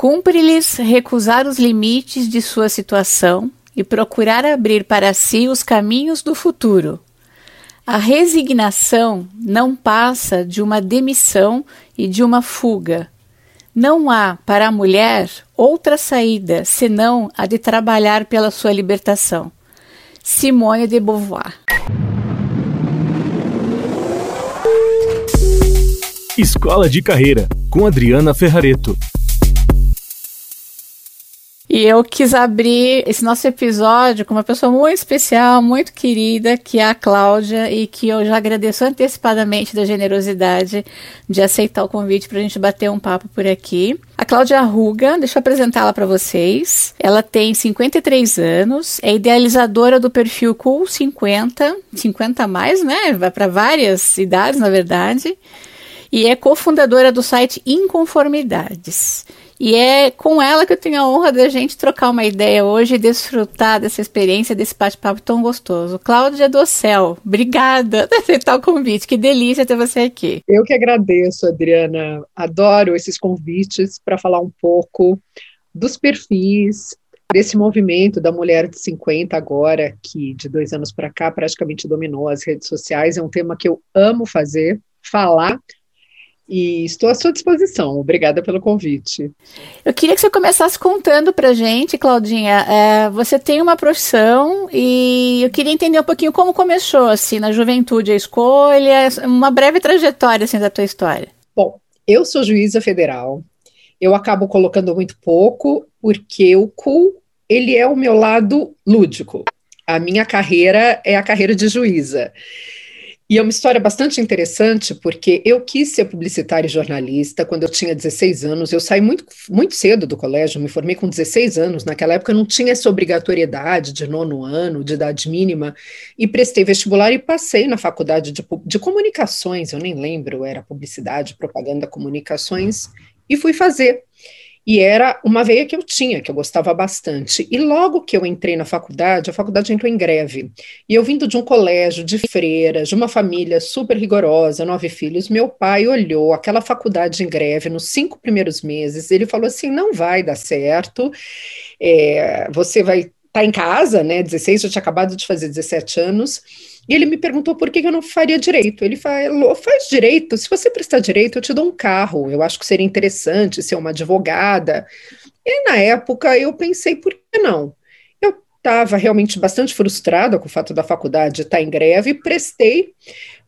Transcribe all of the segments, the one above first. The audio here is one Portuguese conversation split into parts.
Cumpre-lhes recusar os limites de sua situação e procurar abrir para si os caminhos do futuro. A resignação não passa de uma demissão e de uma fuga. Não há para a mulher outra saída senão a de trabalhar pela sua libertação. Simone de Beauvoir. Escola de Carreira, com Adriana Ferrareto. E eu quis abrir esse nosso episódio com uma pessoa muito especial, muito querida, que é a Cláudia, e que eu já agradeço antecipadamente da generosidade de aceitar o convite para a gente bater um papo por aqui. A Cláudia Ruga, deixa eu apresentá-la para vocês. Ela tem 53 anos, é idealizadora do perfil Cool 50, 50 a mais, né? Vai para várias idades, na verdade. E é cofundadora do site Inconformidades. E é com ela que eu tenho a honra da gente trocar uma ideia hoje e desfrutar dessa experiência, desse bate-papo tão gostoso. Cláudia do Céu, obrigada por aceitar o convite. Que delícia ter você aqui. Eu que agradeço, Adriana. Adoro esses convites para falar um pouco dos perfis, desse movimento da mulher de 50 agora, que de dois anos para cá praticamente dominou as redes sociais. É um tema que eu amo fazer, falar e estou à sua disposição. Obrigada pelo convite. Eu queria que você começasse contando para gente, Claudinha. É, você tem uma profissão e eu queria entender um pouquinho como começou, assim, na juventude a escolha, uma breve trajetória, assim, da tua história. Bom, eu sou juíza federal. Eu acabo colocando muito pouco, porque o CUL, ele é o meu lado lúdico. A minha carreira é a carreira de juíza. E é uma história bastante interessante, porque eu quis ser publicitária e jornalista quando eu tinha 16 anos. Eu saí muito, muito cedo do colégio, me formei com 16 anos. Naquela época não tinha essa obrigatoriedade de nono ano, de idade mínima, e prestei vestibular e passei na faculdade de, de comunicações, eu nem lembro, era publicidade, propaganda, comunicações, e fui fazer. E era uma veia que eu tinha, que eu gostava bastante. E logo que eu entrei na faculdade, a faculdade entrou em greve. E eu vindo de um colégio de freiras, de uma família super rigorosa, nove filhos, meu pai olhou aquela faculdade em greve nos cinco primeiros meses. Ele falou assim: não vai dar certo, é, você vai tá em casa, né? 16, eu tinha acabado de fazer 17 anos e ele me perguntou por que eu não faria direito. Ele falou: faz direito, se você prestar direito, eu te dou um carro. Eu acho que seria interessante ser uma advogada. E na época eu pensei, por que não? Eu estava realmente bastante frustrada com o fato da faculdade estar em greve prestei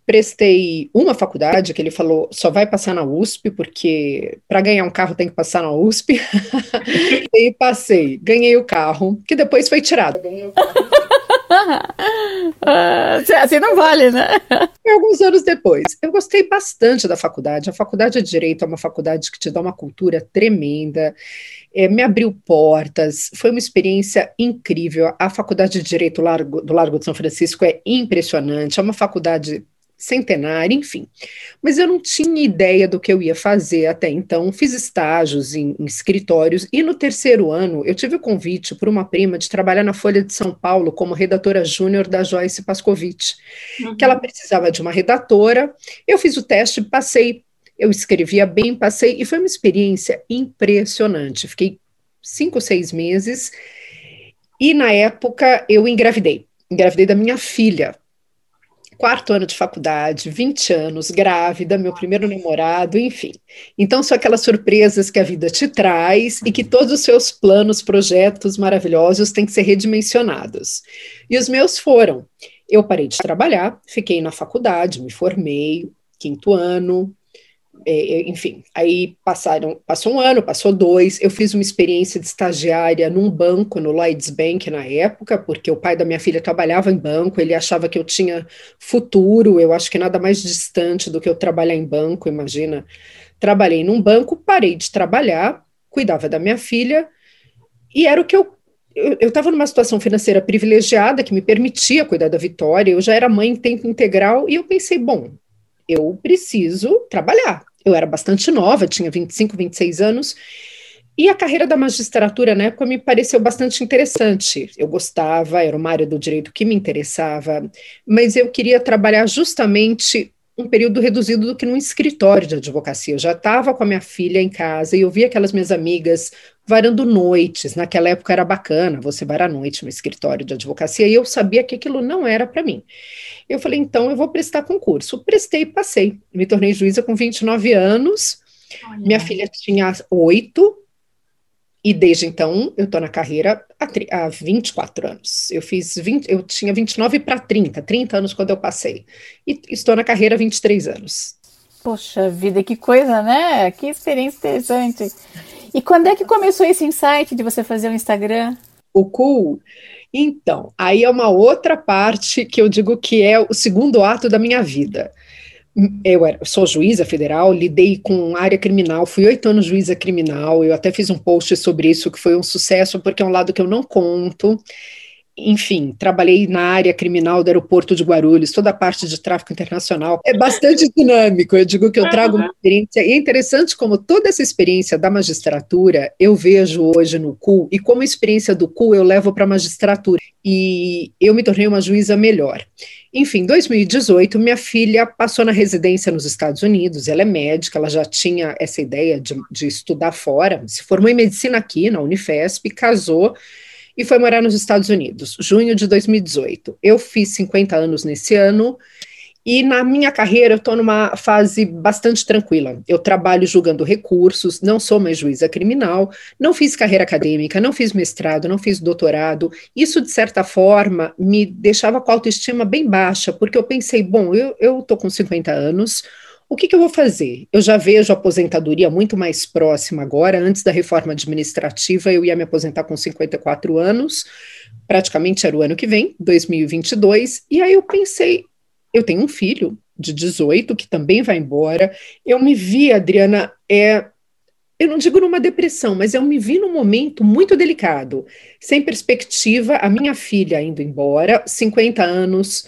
prestei uma faculdade que ele falou só vai passar na USP, porque para ganhar um carro tem que passar na USP. e passei, ganhei o carro, que depois foi tirado. Assim não vale, né? Alguns anos depois. Eu gostei bastante da faculdade. A faculdade de Direito é uma faculdade que te dá uma cultura tremenda. É, me abriu portas, foi uma experiência incrível. A Faculdade de Direito Largo, do Largo de São Francisco é impressionante, é uma faculdade centenária, enfim. Mas eu não tinha ideia do que eu ia fazer até então. Fiz estágios em, em, escritórios e no terceiro ano eu tive o convite por uma prima de trabalhar na Folha de São Paulo como redatora júnior da Joyce Pascovitch, uhum. que ela precisava de uma redatora. Eu fiz o teste, passei. Eu escrevia bem, passei e foi uma experiência impressionante. Fiquei cinco, seis meses e na época eu engravidei. Engravidei da minha filha, quarto ano de faculdade, 20 anos, grávida, meu primeiro namorado, enfim. Então, são aquelas surpresas que a vida te traz e que todos os seus planos, projetos maravilhosos têm que ser redimensionados. E os meus foram. Eu parei de trabalhar, fiquei na faculdade, me formei, quinto ano, enfim, aí passaram, passou um ano, passou dois, eu fiz uma experiência de estagiária num banco, no Lloyds Bank na época, porque o pai da minha filha trabalhava em banco, ele achava que eu tinha futuro, eu acho que nada mais distante do que eu trabalhar em banco, imagina. Trabalhei num banco, parei de trabalhar, cuidava da minha filha, e era o que eu eu estava numa situação financeira privilegiada que me permitia cuidar da Vitória, eu já era mãe em tempo integral e eu pensei, bom, eu preciso trabalhar, eu era bastante nova, tinha 25, 26 anos, e a carreira da magistratura na época me pareceu bastante interessante. Eu gostava, era uma área do direito que me interessava, mas eu queria trabalhar justamente um período reduzido do que num escritório de advocacia. Eu já estava com a minha filha em casa e eu via aquelas minhas amigas varando noites. Naquela época era bacana você varar noite no escritório de advocacia e eu sabia que aquilo não era para mim. Eu falei, então eu vou prestar concurso. Prestei e passei. Me tornei juíza com 29 anos. Olha. Minha filha tinha oito e desde então, eu estou na carreira há, há 24 anos. Eu fiz 20, eu tinha 29 para 30, 30 anos quando eu passei. E estou na carreira há 23 anos. Poxa vida, que coisa, né? Que experiência interessante. E quando é que começou esse insight de você fazer o um Instagram? O cool. Então, aí é uma outra parte que eu digo que é o segundo ato da minha vida eu era, sou juíza federal, lidei com área criminal, fui oito anos juíza criminal, eu até fiz um post sobre isso que foi um sucesso, porque é um lado que eu não conto. Enfim, trabalhei na área criminal do aeroporto de Guarulhos, toda a parte de tráfico internacional. É bastante dinâmico, eu digo que eu trago uma experiência, e é interessante como toda essa experiência da magistratura eu vejo hoje no CU, e como a experiência do CU eu levo para a magistratura, e eu me tornei uma juíza melhor. Enfim, em 2018, minha filha passou na residência nos Estados Unidos, ela é médica, ela já tinha essa ideia de, de estudar fora, se formou em medicina aqui na Unifesp, casou e foi morar nos Estados Unidos, junho de 2018. Eu fiz 50 anos nesse ano e na minha carreira eu estou numa fase bastante tranquila. Eu trabalho julgando recursos, não sou mais juíza criminal, não fiz carreira acadêmica, não fiz mestrado, não fiz doutorado. Isso, de certa forma, me deixava com a autoestima bem baixa, porque eu pensei, bom, eu estou com 50 anos, o que, que, eu vou fazer? Eu já vejo a aposentadoria muito mais próxima agora. Antes da reforma administrativa, eu ia me aposentar com 54 anos, praticamente era o ano que vem, 2022. E aí eu pensei, eu tenho um filho de 18 que também vai embora. Eu me vi, Adriana, é, eu não digo numa depressão, mas eu me vi num momento muito delicado, sem perspectiva, a minha filha indo embora, 50 anos,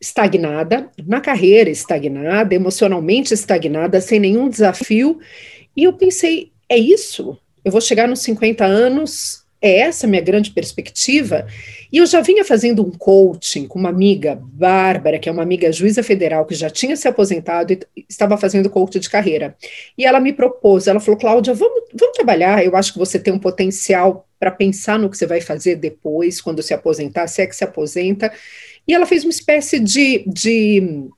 estagnada, na carreira estagnada, emocionalmente estagnada, sem nenhum desafio. E eu pensei, é isso? Eu vou chegar nos 50 anos é essa minha grande perspectiva. E eu já vinha fazendo um coaching com uma amiga, Bárbara, que é uma amiga juíza federal que já tinha se aposentado e estava fazendo coaching de carreira. E ela me propôs, ela falou, Cláudia, vamos, vamos trabalhar, eu acho que você tem um potencial para pensar no que você vai fazer depois, quando se aposentar, se é que se aposenta. E ela fez uma espécie de, de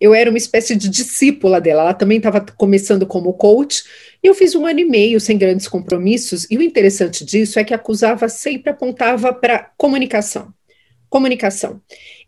eu era uma espécie de discípula dela, ela também estava começando como coach, e eu fiz um ano e meio sem grandes compromissos, e o interessante disso é que acusava sempre apontava para comunicação. Comunicação.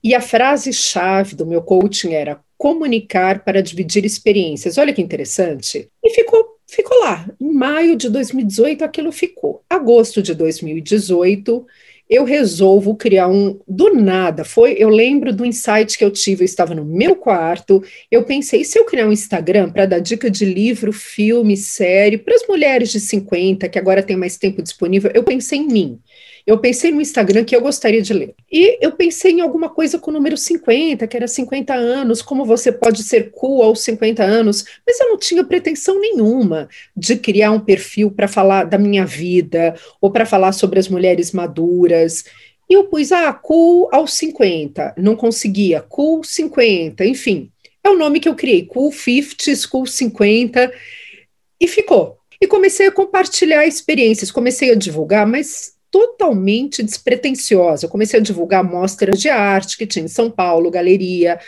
E a frase-chave do meu coaching era comunicar para dividir experiências. Olha que interessante. E ficou, ficou lá. Em maio de 2018, aquilo ficou. Agosto de 2018, eu resolvo criar um do nada. Foi, eu lembro do insight que eu tive, eu estava no meu quarto, eu pensei, se eu criar um Instagram para dar dica de livro, filme, série para as mulheres de 50 que agora tem mais tempo disponível, eu pensei em mim. Eu pensei no Instagram que eu gostaria de ler. E eu pensei em alguma coisa com o número 50, que era 50 anos, como você pode ser cool aos 50 anos, mas eu não tinha pretensão nenhuma de criar um perfil para falar da minha vida ou para falar sobre as mulheres maduras. E eu pus, ah, cool aos 50, não conseguia, cool 50, enfim. É o nome que eu criei, cool 50, cool 50, e ficou. E comecei a compartilhar experiências, comecei a divulgar, mas totalmente despretensiosa. Eu comecei a divulgar mostras de arte que tinha em São Paulo, galeria,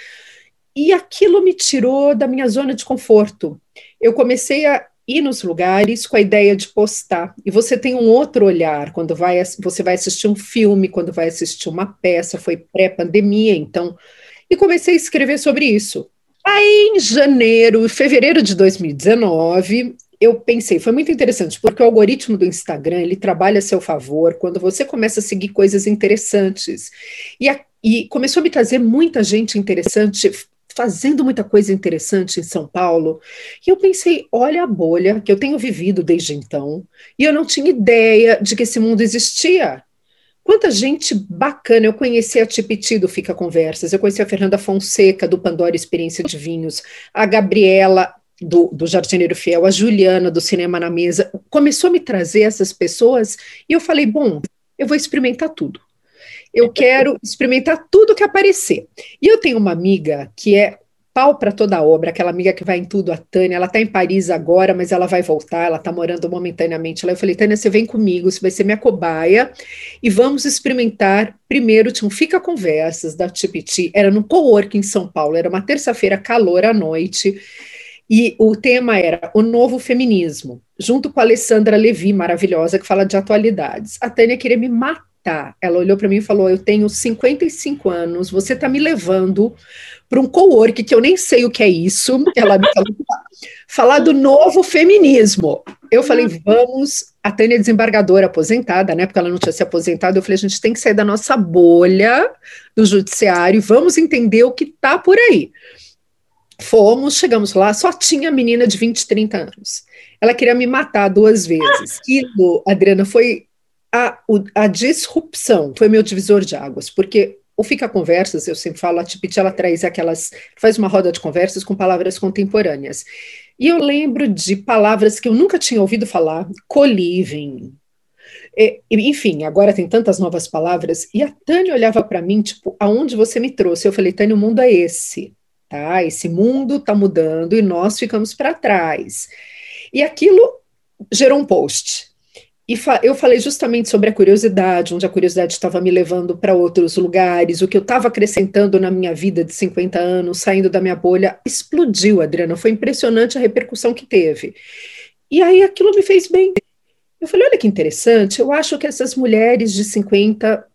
e aquilo me tirou da minha zona de conforto. Eu comecei a ir nos lugares com a ideia de postar. E você tem um outro olhar quando vai, você vai assistir um filme, quando vai assistir uma peça, foi pré-pandemia, então. E comecei a escrever sobre isso. Aí, em janeiro, fevereiro de 2019, eu pensei, foi muito interessante, porque o algoritmo do Instagram, ele trabalha a seu favor quando você começa a seguir coisas interessantes. E, a, e começou a me trazer muita gente interessante, fazendo muita coisa interessante em São Paulo. E eu pensei, olha a bolha que eu tenho vivido desde então, e eu não tinha ideia de que esse mundo existia. Quanta gente bacana, eu conheci a Tipiti do Fica Conversas, eu conheci a Fernanda Fonseca do Pandora Experiência de Vinhos, a Gabriela do, do Jardineiro Fiel, a Juliana do Cinema na Mesa, começou a me trazer essas pessoas e eu falei: bom, eu vou experimentar tudo. Eu quero experimentar tudo que aparecer. E eu tenho uma amiga que é pau para toda obra, aquela amiga que vai em tudo, a Tânia, ela está em Paris agora, mas ela vai voltar, ela está morando momentaneamente lá. Eu falei, Tânia, você vem comigo, você vai ser minha cobaia e vamos experimentar. Primeiro tinha um Fica Conversas da Tipiti, era no Cowork em São Paulo, era uma terça-feira, calor à noite, e o tema era o novo feminismo, junto com a Alessandra Levi, maravilhosa, que fala de atualidades. A Tânia queria me matar. Ela olhou para mim e falou: Eu tenho 55 anos, você está me levando para um co-work que eu nem sei o que é isso. Ela me falou, falar do novo feminismo. Eu falei, vamos. A Tânia é desembargadora aposentada, né? Porque ela não tinha se aposentado. Eu falei, a gente tem que sair da nossa bolha do judiciário, vamos entender o que está por aí. Fomos, chegamos lá, só tinha menina de 20, 30 anos. Ela queria me matar duas vezes. Aquilo, Adriana, foi a, a disrupção, foi meu divisor de águas, porque o Fica Conversas, eu sempre falo, a Tipiti, ela traz aquelas, faz uma roda de conversas com palavras contemporâneas. E eu lembro de palavras que eu nunca tinha ouvido falar, coliving, é, enfim, agora tem tantas novas palavras, e a Tânia olhava para mim, tipo, aonde você me trouxe? Eu falei, Tânia, o mundo é esse, tá? Esse mundo está mudando e nós ficamos para trás. E aquilo gerou um post. E fa eu falei justamente sobre a curiosidade, onde a curiosidade estava me levando para outros lugares, o que eu estava acrescentando na minha vida de 50 anos, saindo da minha bolha, explodiu, Adriana. Foi impressionante a repercussão que teve. E aí aquilo me fez bem. Eu falei: olha que interessante, eu acho que essas mulheres de 50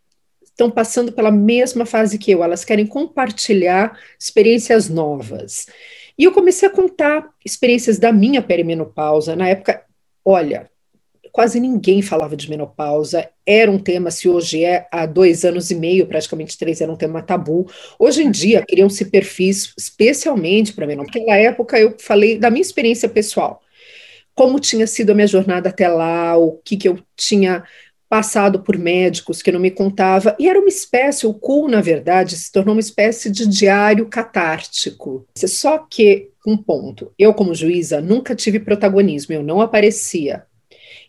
estão passando pela mesma fase que eu, elas querem compartilhar experiências novas. E eu comecei a contar experiências da minha perimenopausa. Na época, olha, quase ninguém falava de menopausa, era um tema, se hoje é há dois anos e meio, praticamente três, era um tema tabu. Hoje em dia, criam-se perfis especialmente para menopausa. Naquela época, eu falei da minha experiência pessoal, como tinha sido a minha jornada até lá, o que, que eu tinha passado por médicos que não me contava, e era uma espécie, o CUL, na verdade, se tornou uma espécie de diário catártico. Só que, um ponto, eu como juíza nunca tive protagonismo, eu não aparecia,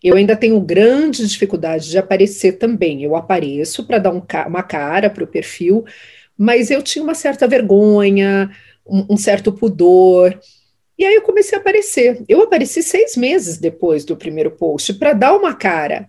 eu ainda tenho grande dificuldade de aparecer também. Eu apareço para dar um, uma cara para o perfil, mas eu tinha uma certa vergonha, um, um certo pudor. E aí eu comecei a aparecer. Eu apareci seis meses depois do primeiro post para dar uma cara.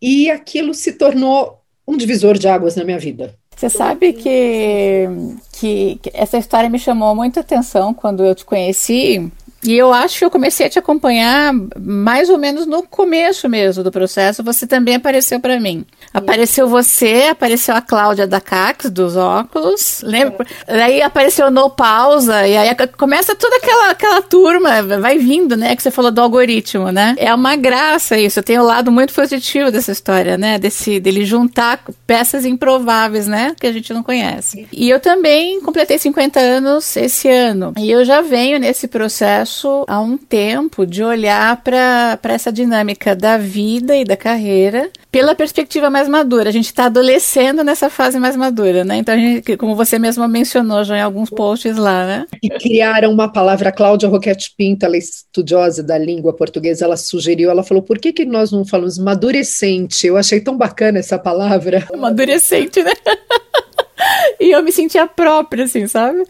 E aquilo se tornou um divisor de águas na minha vida. Você sabe que, que, que essa história me chamou muita atenção quando eu te conheci, e eu acho que eu comecei a te acompanhar mais ou menos no começo mesmo do processo. Você também apareceu para mim. Apareceu você, apareceu a Cláudia da Cax, dos óculos, lembra? É. Daí apareceu No Pausa, e aí começa toda aquela, aquela turma, vai vindo, né? Que você falou do algoritmo, né? É uma graça isso. Tem o um lado muito positivo dessa história, né? Desse, dele juntar peças improváveis, né? Que a gente não conhece. E eu também completei 50 anos esse ano. E eu já venho nesse processo há um tempo de olhar para essa dinâmica da vida e da carreira pela perspectiva mais madura. A gente está adolescendo nessa fase mais madura, né? Então, a gente, como você mesma mencionou já em alguns posts lá, né? E criaram uma palavra, Cláudia Roquette Pinto, ela é estudiosa da língua portuguesa, ela sugeriu, ela falou, por que, que nós não falamos madurecente? Eu achei tão bacana essa palavra. Madurecente, né? e eu me sentia própria, assim, sabe?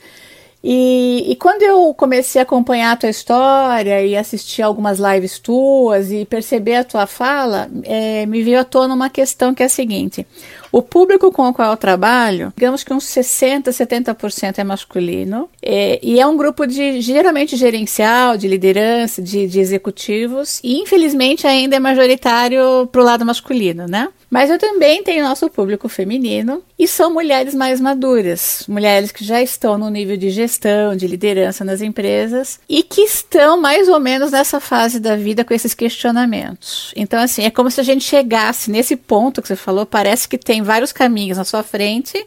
E, e, quando eu comecei a acompanhar a tua história e assistir algumas lives tuas e perceber a tua fala, é, me veio à tona uma questão que é a seguinte: o público com o qual eu trabalho, digamos que uns 60%, 70% é masculino, é, e é um grupo de geralmente gerencial, de liderança, de, de executivos, e infelizmente ainda é majoritário para o lado masculino, né? Mas eu também tenho nosso público feminino e são mulheres mais maduras, mulheres que já estão no nível de gestão, de liderança nas empresas e que estão mais ou menos nessa fase da vida com esses questionamentos. Então, assim, é como se a gente chegasse nesse ponto que você falou, parece que tem vários caminhos na sua frente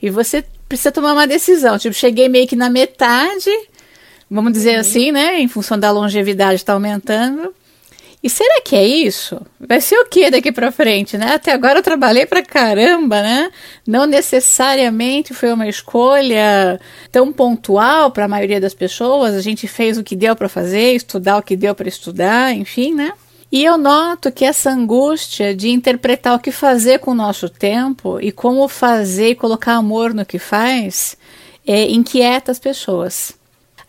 e você precisa tomar uma decisão. Tipo, cheguei meio que na metade, vamos dizer uhum. assim, né? Em função da longevidade está aumentando. E será que é isso? Vai ser o que daqui para frente, né? Até agora eu trabalhei para caramba, né? Não necessariamente foi uma escolha tão pontual para a maioria das pessoas. A gente fez o que deu para fazer, estudar o que deu para estudar, enfim, né? E eu noto que essa angústia de interpretar o que fazer com o nosso tempo e como fazer e colocar amor no que faz é, inquieta as pessoas.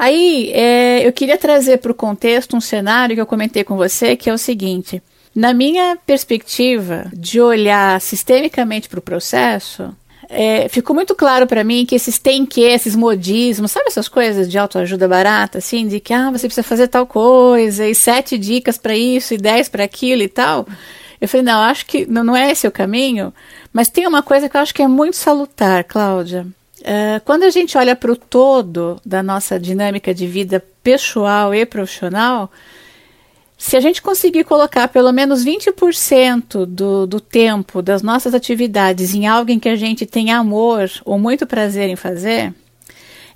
Aí é, eu queria trazer para o contexto um cenário que eu comentei com você, que é o seguinte: na minha perspectiva de olhar sistemicamente para o processo, é, ficou muito claro para mim que esses tem que, esses modismos, sabe essas coisas de autoajuda barata, assim, de que ah, você precisa fazer tal coisa, e sete dicas para isso, e dez para aquilo e tal. Eu falei, não, acho que não, é esse o caminho, mas tem uma coisa que eu acho que é muito salutar, Cláudia. Uh, quando a gente olha para o todo da nossa dinâmica de vida pessoal e profissional, se a gente conseguir colocar pelo menos 20% do, do tempo das nossas atividades em algo em que a gente tem amor ou muito prazer em fazer,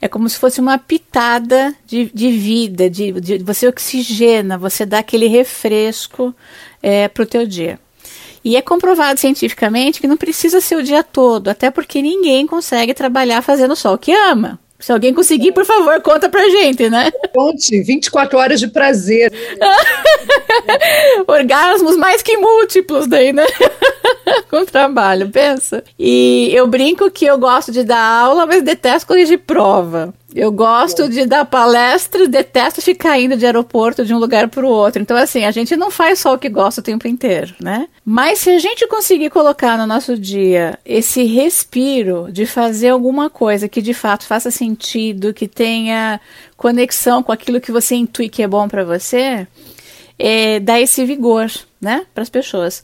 é como se fosse uma pitada de, de vida, de, de você oxigena, você dá aquele refresco é, para o teu dia. E é comprovado cientificamente que não precisa ser o dia todo, até porque ninguém consegue trabalhar fazendo só o que ama. Se alguém conseguir, por favor, conta pra gente, né? Conte, 24 horas de prazer. Orgasmos mais que múltiplos daí, né? Com trabalho, pensa. E eu brinco que eu gosto de dar aula, mas detesto corrigir prova. Eu gosto de dar palestra, detesto ficar indo de aeroporto de um lugar para o outro. Então, assim, a gente não faz só o que gosta o tempo inteiro, né? Mas se a gente conseguir colocar no nosso dia esse respiro de fazer alguma coisa que de fato faça sentido, que tenha conexão com aquilo que você intui que é bom para você, é, dá esse vigor, né, para as pessoas.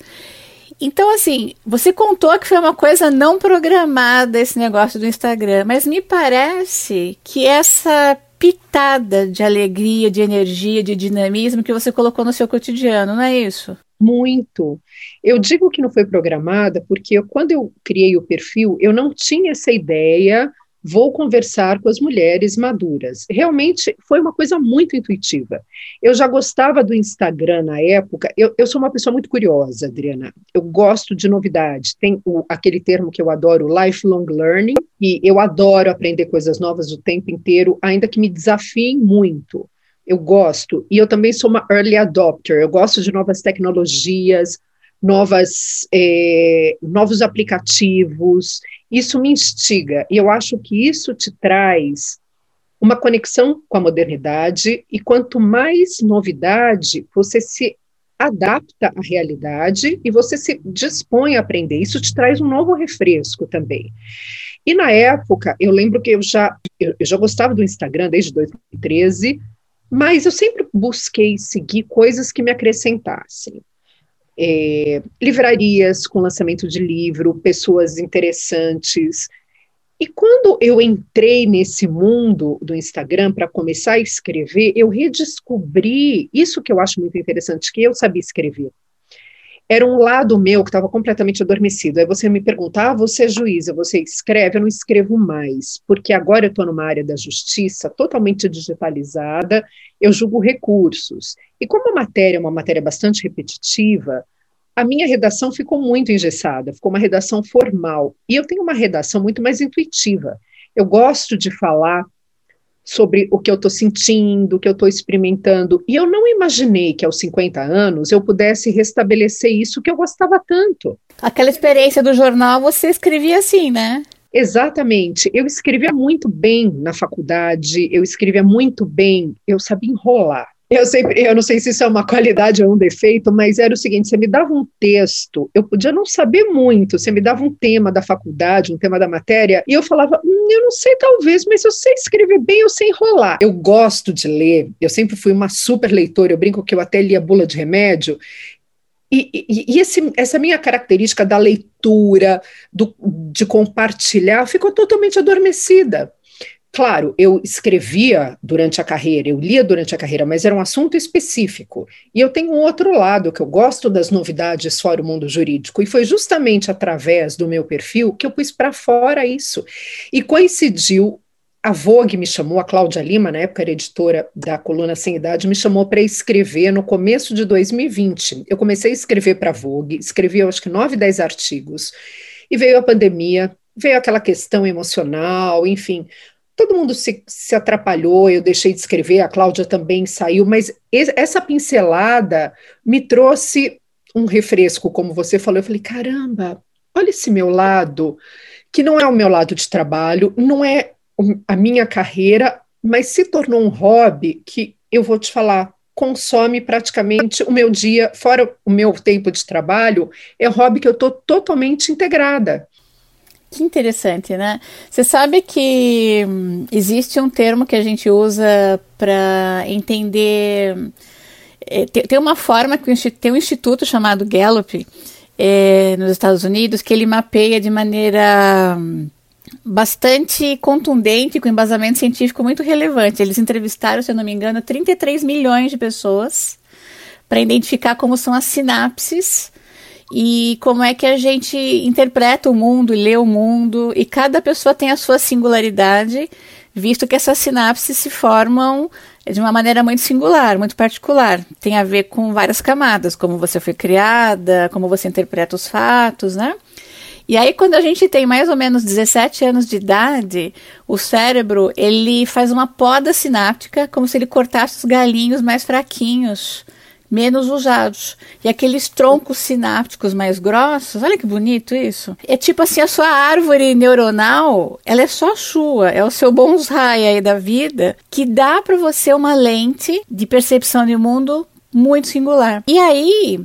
Então, assim, você contou que foi uma coisa não programada esse negócio do Instagram, mas me parece que essa pitada de alegria, de energia, de dinamismo que você colocou no seu cotidiano, não é isso? Muito. Eu digo que não foi programada porque eu, quando eu criei o perfil, eu não tinha essa ideia vou conversar com as mulheres maduras. Realmente foi uma coisa muito intuitiva. Eu já gostava do Instagram na época, eu, eu sou uma pessoa muito curiosa, Adriana. Eu gosto de novidade. Tem o, aquele termo que eu adoro, lifelong learning, e eu adoro aprender coisas novas o tempo inteiro, ainda que me desafiem muito. Eu gosto, e eu também sou uma early adopter, eu gosto de novas tecnologias, novas, eh, novos aplicativos, isso me instiga, e eu acho que isso te traz uma conexão com a modernidade, e quanto mais novidade, você se adapta à realidade e você se dispõe a aprender. Isso te traz um novo refresco também. E na época, eu lembro que eu já, eu já gostava do Instagram desde 2013, mas eu sempre busquei seguir coisas que me acrescentassem é, livrarias com lançamento de livro, pessoas interessantes. E quando eu entrei nesse mundo do Instagram para começar a escrever, eu redescobri isso que eu acho muito interessante, que eu sabia escrever era um lado meu que estava completamente adormecido. Aí você me pergunta, ah, você é juíza, você escreve? Eu não escrevo mais, porque agora eu estou numa área da justiça totalmente digitalizada, eu julgo recursos. E como a matéria é uma matéria bastante repetitiva, a minha redação ficou muito engessada, ficou uma redação formal. E eu tenho uma redação muito mais intuitiva. Eu gosto de falar sobre o que eu estou sentindo, o que eu estou experimentando. E eu não imaginei que aos 50 anos eu pudesse restabelecer isso que eu gostava tanto. Aquela experiência do jornal, você escrevia assim, né? Exatamente. Eu escrevia muito bem na faculdade, eu escrevia muito bem, eu sabia enrolar. Eu, sempre, eu não sei se isso é uma qualidade ou um defeito, mas era o seguinte: você me dava um texto, eu podia não saber muito, você me dava um tema da faculdade, um tema da matéria, e eu falava, hum, eu não sei, talvez, mas eu sei escrever bem, eu sei enrolar. Eu gosto de ler, eu sempre fui uma super leitora, eu brinco que eu até lia bula de remédio, e, e, e esse, essa minha característica da leitura, do, de compartilhar, ficou totalmente adormecida. Claro, eu escrevia durante a carreira, eu lia durante a carreira, mas era um assunto específico. E eu tenho um outro lado, que eu gosto das novidades fora o mundo jurídico, e foi justamente através do meu perfil que eu pus para fora isso. E coincidiu, a Vogue me chamou, a Cláudia Lima, na época era editora da coluna Sem Idade, me chamou para escrever no começo de 2020. Eu comecei a escrever para a Vogue, escrevi, acho que nove, dez artigos, e veio a pandemia, veio aquela questão emocional, enfim, todo mundo se, se atrapalhou, eu deixei de escrever, a Cláudia também saiu, mas essa pincelada me trouxe um refresco, como você falou. Eu falei: caramba, olha esse meu lado, que não é o meu lado de trabalho, não é a minha carreira, mas se tornou um hobby que eu vou te falar, consome praticamente o meu dia, fora o meu tempo de trabalho, é um hobby que eu estou totalmente integrada. Que interessante, né? Você sabe que hum, existe um termo que a gente usa para entender. É, tem, tem, uma forma que tem um instituto chamado Gallup é, nos Estados Unidos que ele mapeia de maneira hum, bastante contundente, com embasamento científico muito relevante. Eles entrevistaram, se eu não me engano, 33 milhões de pessoas para identificar como são as sinapses e como é que a gente interpreta o mundo lê o mundo. E cada pessoa tem a sua singularidade, visto que essas sinapses se formam de uma maneira muito singular, muito particular. Tem a ver com várias camadas, como você foi criada, como você interpreta os fatos, né? E aí, quando a gente tem mais ou menos 17 anos de idade, o cérebro ele faz uma poda sináptica, como se ele cortasse os galinhos mais fraquinhos, menos usados. E aqueles troncos sinápticos mais grossos, olha que bonito isso. É tipo assim, a sua árvore neuronal, ela é só sua, é o seu bonsai aí da vida, que dá para você uma lente de percepção de mundo muito singular. E aí,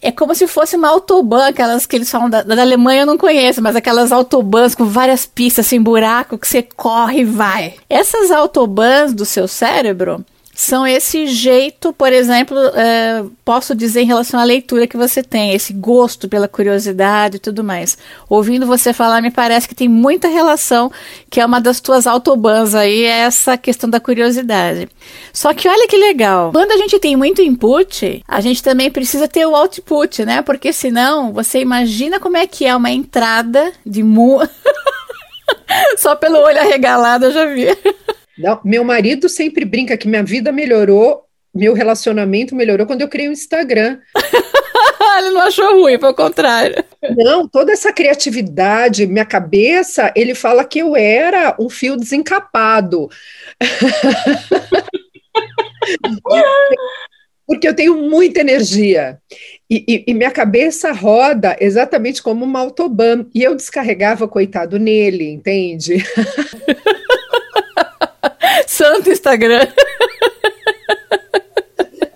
é como se fosse uma autobahn, aquelas que eles falam da, da Alemanha eu não conheço, mas aquelas autobahns com várias pistas sem buraco que você corre e vai. Essas autobahns do seu cérebro são esse jeito, por exemplo, é, posso dizer em relação à leitura que você tem, esse gosto pela curiosidade e tudo mais. Ouvindo você falar, me parece que tem muita relação, que é uma das tuas autobans aí, é essa questão da curiosidade. Só que olha que legal, quando a gente tem muito input, a gente também precisa ter o output, né? Porque senão, você imagina como é que é uma entrada de mu... Só pelo olho arregalado eu já vi. Não, meu marido sempre brinca que minha vida melhorou, meu relacionamento melhorou quando eu criei o um Instagram. ele não achou ruim, foi o contrário. Não, toda essa criatividade, minha cabeça, ele fala que eu era um fio desencapado. Porque eu tenho muita energia. E, e, e, minha cabeça roda exatamente como uma autobahn. E eu descarregava, coitado, nele, entende? Santo Instagram.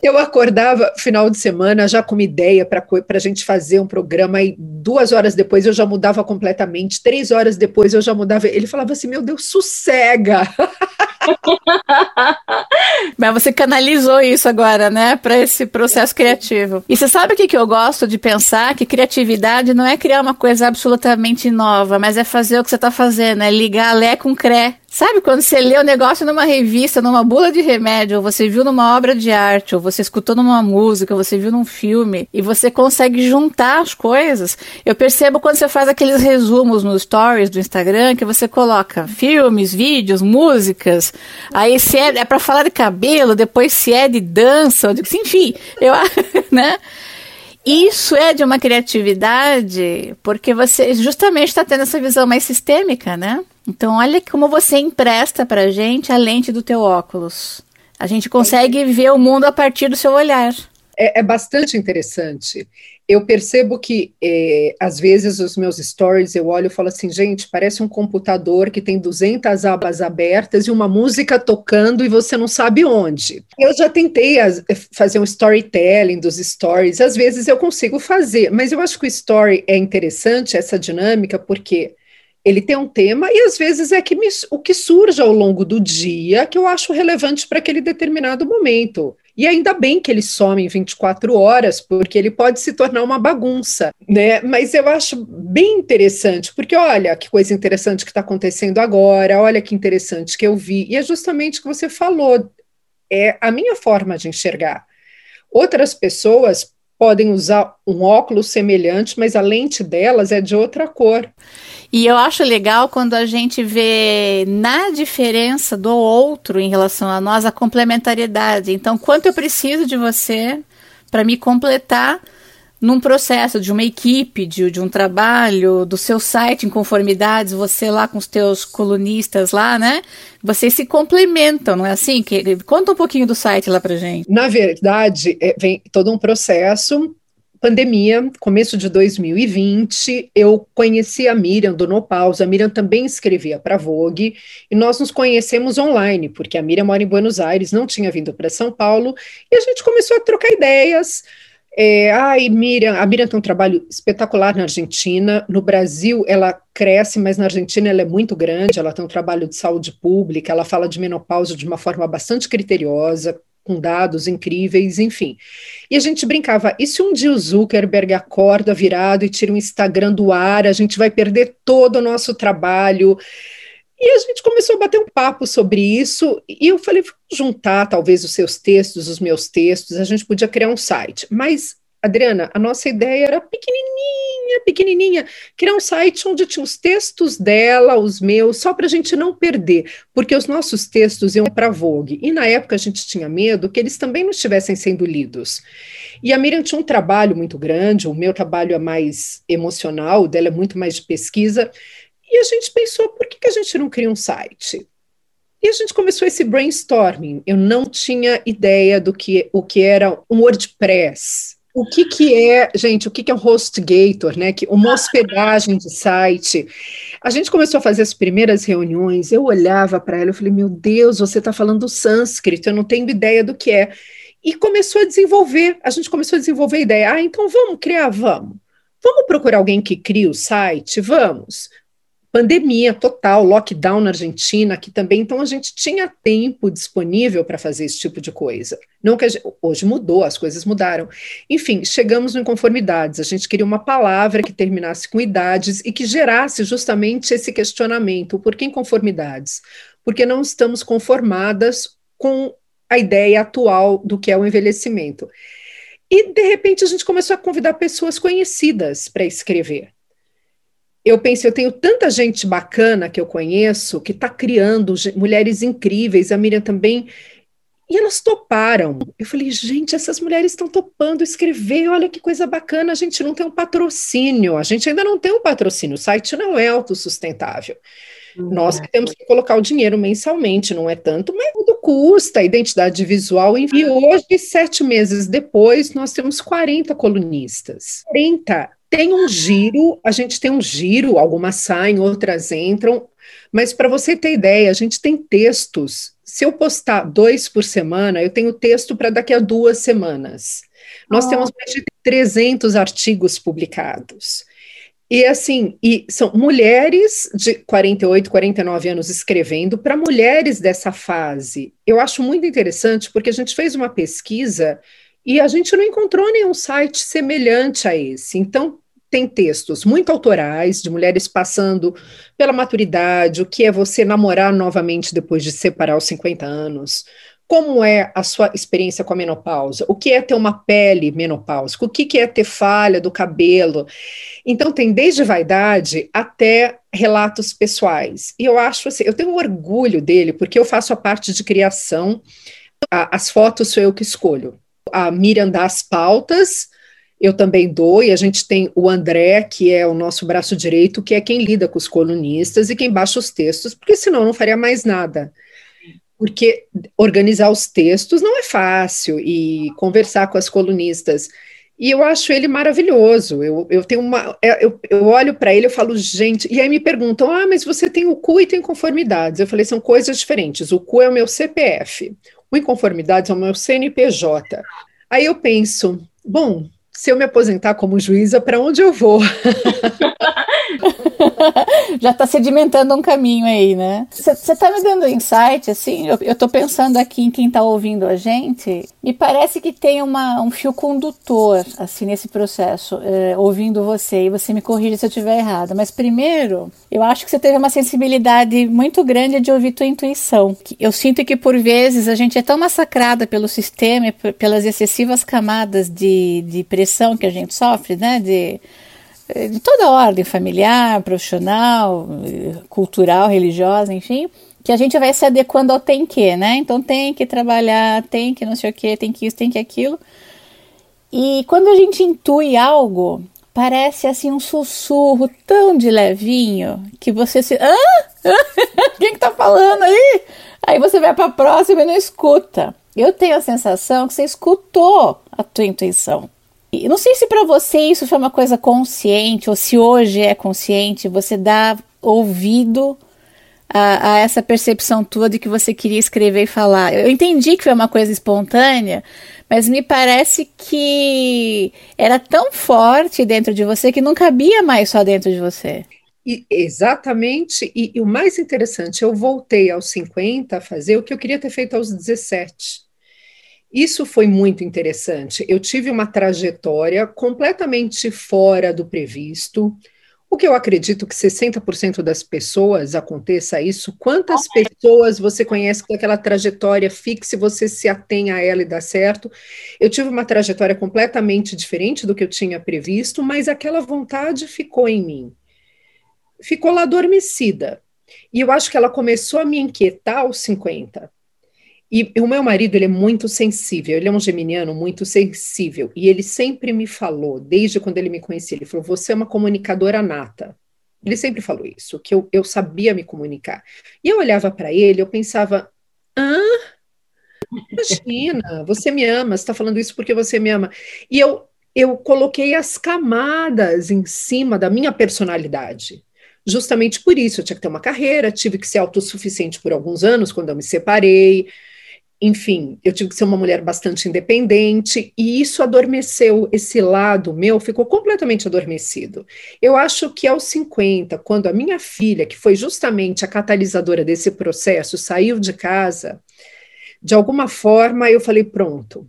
Eu acordava final de semana já com uma ideia para a gente fazer um programa e duas horas depois eu já mudava completamente, três horas depois eu já mudava. Ele falava assim: Meu Deus, sossega! Mas você canalizou isso agora, né, para esse processo criativo. E você sabe o que, que eu gosto de pensar? Que criatividade não é criar uma coisa absolutamente nova, mas é fazer o que você está fazendo, é ligar Lé com Cré. Sabe quando você lê o um negócio numa revista, numa bula de remédio, ou você viu numa obra de arte, ou você escutou numa música, ou você viu num filme, e você consegue juntar as coisas. Eu percebo quando você faz aqueles resumos nos stories do Instagram, que você coloca filmes, vídeos, músicas, aí se é, é para falar de cabelo, depois se é de dança, de, enfim, eu, né? Isso é de uma criatividade, porque você justamente está tendo essa visão mais sistêmica, né? Então, olha como você empresta para gente a lente do teu óculos. A gente consegue ver o mundo a partir do seu olhar. É, é bastante interessante. Eu percebo que, é, às vezes, os meus stories, eu olho e falo assim, gente, parece um computador que tem 200 abas abertas e uma música tocando e você não sabe onde. Eu já tentei as, fazer um storytelling dos stories, às vezes eu consigo fazer, mas eu acho que o story é interessante, essa dinâmica, porque ele tem um tema e às vezes é que me, o que surge ao longo do dia que eu acho relevante para aquele determinado momento. E ainda bem que ele some em 24 horas, porque ele pode se tornar uma bagunça, né? Mas eu acho bem interessante, porque olha que coisa interessante que está acontecendo agora, olha que interessante que eu vi. E é justamente o que você falou, é a minha forma de enxergar. Outras pessoas podem usar um óculos semelhante, mas a lente delas é de outra cor. E eu acho legal quando a gente vê na diferença do outro em relação a nós a complementariedade. Então, quanto eu preciso de você para me completar num processo de uma equipe, de, de um trabalho, do seu site em conformidades, você lá com os teus colunistas lá, né? Vocês se complementam, não é assim? Que, conta um pouquinho do site lá pra gente. Na verdade, é, vem todo um processo pandemia, começo de 2020, eu conheci a Miriam do No Pausa. A Miriam também escrevia para Vogue e nós nos conhecemos online, porque a Miriam mora em Buenos Aires, não tinha vindo para São Paulo, e a gente começou a trocar ideias. É, ai, Miriam, a Miriam tem um trabalho espetacular na Argentina. No Brasil, ela cresce, mas na Argentina ela é muito grande. Ela tem um trabalho de saúde pública, ela fala de menopausa de uma forma bastante criteriosa, com dados incríveis, enfim. E a gente brincava: e se um dia o Zuckerberg acorda virado e tira o Instagram do ar, a gente vai perder todo o nosso trabalho. E a gente começou a bater um papo sobre isso, e eu falei, juntar talvez os seus textos, os meus textos, a gente podia criar um site. Mas, Adriana, a nossa ideia era pequenininha, pequenininha, criar um site onde tinha os textos dela, os meus, só para a gente não perder, porque os nossos textos iam para Vogue, e na época a gente tinha medo que eles também não estivessem sendo lidos. E a Miriam tinha um trabalho muito grande, o meu trabalho é mais emocional, o dela é muito mais de pesquisa, e a gente pensou, por que, que a gente não cria um site? E a gente começou esse brainstorming. Eu não tinha ideia do que o que era um WordPress. O que, que é, gente, o que, que é um HostGator, né? Que, uma hospedagem de site. A gente começou a fazer as primeiras reuniões, eu olhava para ela e falei, meu Deus, você está falando sânscrito, eu não tenho ideia do que é. E começou a desenvolver, a gente começou a desenvolver a ideia, ah, então vamos criar, vamos. Vamos procurar alguém que crie o site? Vamos pandemia total, lockdown na Argentina, que também, então a gente tinha tempo disponível para fazer esse tipo de coisa. Não que gente, hoje mudou, as coisas mudaram. Enfim, chegamos no inconformidades. A gente queria uma palavra que terminasse com idades e que gerasse justamente esse questionamento: por que inconformidades? Porque não estamos conformadas com a ideia atual do que é o envelhecimento. E, de repente, a gente começou a convidar pessoas conhecidas para escrever eu pensei, eu tenho tanta gente bacana que eu conheço que está criando mulheres incríveis, a Miriam também, e elas toparam. Eu falei, gente, essas mulheres estão topando escrever, olha que coisa bacana, a gente não tem um patrocínio, a gente ainda não tem um patrocínio, o site não é autossustentável. Nós temos que colocar o dinheiro mensalmente, não é tanto, mas tudo custa, a identidade visual. E hoje, sete meses depois, nós temos 40 colunistas. 40 tem um giro, a gente tem um giro, algumas saem, outras entram, mas para você ter ideia, a gente tem textos. Se eu postar dois por semana, eu tenho texto para daqui a duas semanas. Nós oh. temos mais de 300 artigos publicados. E assim, e são mulheres de 48, 49 anos escrevendo para mulheres dessa fase. Eu acho muito interessante porque a gente fez uma pesquisa e a gente não encontrou nenhum site semelhante a esse. Então, tem textos muito autorais, de mulheres passando pela maturidade, o que é você namorar novamente depois de separar os 50 anos, como é a sua experiência com a menopausa, o que é ter uma pele menopáusica, o que é ter falha do cabelo. Então, tem desde vaidade até relatos pessoais. E eu acho assim, eu tenho orgulho dele, porque eu faço a parte de criação, as fotos sou eu que escolho. A Miriam dá as pautas, eu também dou, e a gente tem o André, que é o nosso braço direito, que é quem lida com os colunistas e quem baixa os textos, porque senão não faria mais nada. Porque organizar os textos não é fácil, e conversar com as colunistas. E eu acho ele maravilhoso. Eu, eu tenho uma. É, eu, eu olho para ele e falo, gente. E aí me perguntam: ah, mas você tem o CU e tem conformidades. Eu falei, são coisas diferentes. O CU é o meu CPF, o inconformidades é o meu CNPJ. Aí eu penso, bom, se eu me aposentar como juíza, para onde eu vou? Já está sedimentando um caminho aí, né? Você está me dando insight, assim, eu, estou pensando aqui em quem está ouvindo a gente, e parece que tem uma, um fio condutor, assim, nesse processo, é, ouvindo você, e você me corrige se eu estiver errada, mas primeiro, eu acho que você teve uma sensibilidade muito grande de ouvir tua intuição. Eu sinto que, por vezes, a gente é tão massacrada pelo sistema e pelas excessivas camadas de, de pressão que a gente sofre, né, de de toda ordem, familiar, profissional, cultural, religiosa, enfim, que a gente vai se adequando ao tem que, né? Então tem que trabalhar, tem que não sei o que, tem que isso, tem que aquilo. E quando a gente intui algo, parece assim um sussurro tão de levinho que você se. Ah! Quem que tá falando aí? Aí você vai para a próxima e não escuta. Eu tenho a sensação que você escutou a tua intuição. Não sei se para você isso foi uma coisa consciente ou se hoje é consciente, você dá ouvido a, a, essa percepção tua de que você queria escrever e falar. Eu entendi que foi uma coisa espontânea, mas me parece que era tão forte dentro de você que não cabia mais só dentro de você. E, exatamente, e, e, o mais interessante, eu voltei aos 50 a fazer o que eu queria ter feito aos 17. Isso foi muito interessante. Eu tive uma trajetória completamente fora do previsto. O que eu acredito que 60% das pessoas aconteça isso. Quantas pessoas você conhece com aquela trajetória fixa e você se atém a ela e dá certo? Eu tive uma trajetória completamente diferente do que eu tinha previsto, mas aquela vontade ficou em mim ficou lá adormecida. E eu acho que ela começou a me inquietar aos 50. E o meu marido, ele é muito sensível, ele é um geminiano muito sensível, e ele sempre me falou, desde quando ele me conhecia, ele falou, você é uma comunicadora nata. Ele sempre falou isso, que eu, eu sabia me comunicar. E eu olhava para ele, eu pensava, hã? Imagina, você me ama, você está falando isso porque você me ama. E eu, eu coloquei as camadas em cima da minha personalidade justamente por isso. Eu tinha que ter uma carreira, tive que ser autossuficiente por alguns anos quando eu me separei. Enfim, eu tive que ser uma mulher bastante independente e isso adormeceu, esse lado meu ficou completamente adormecido. Eu acho que aos 50, quando a minha filha, que foi justamente a catalisadora desse processo, saiu de casa, de alguma forma eu falei: pronto,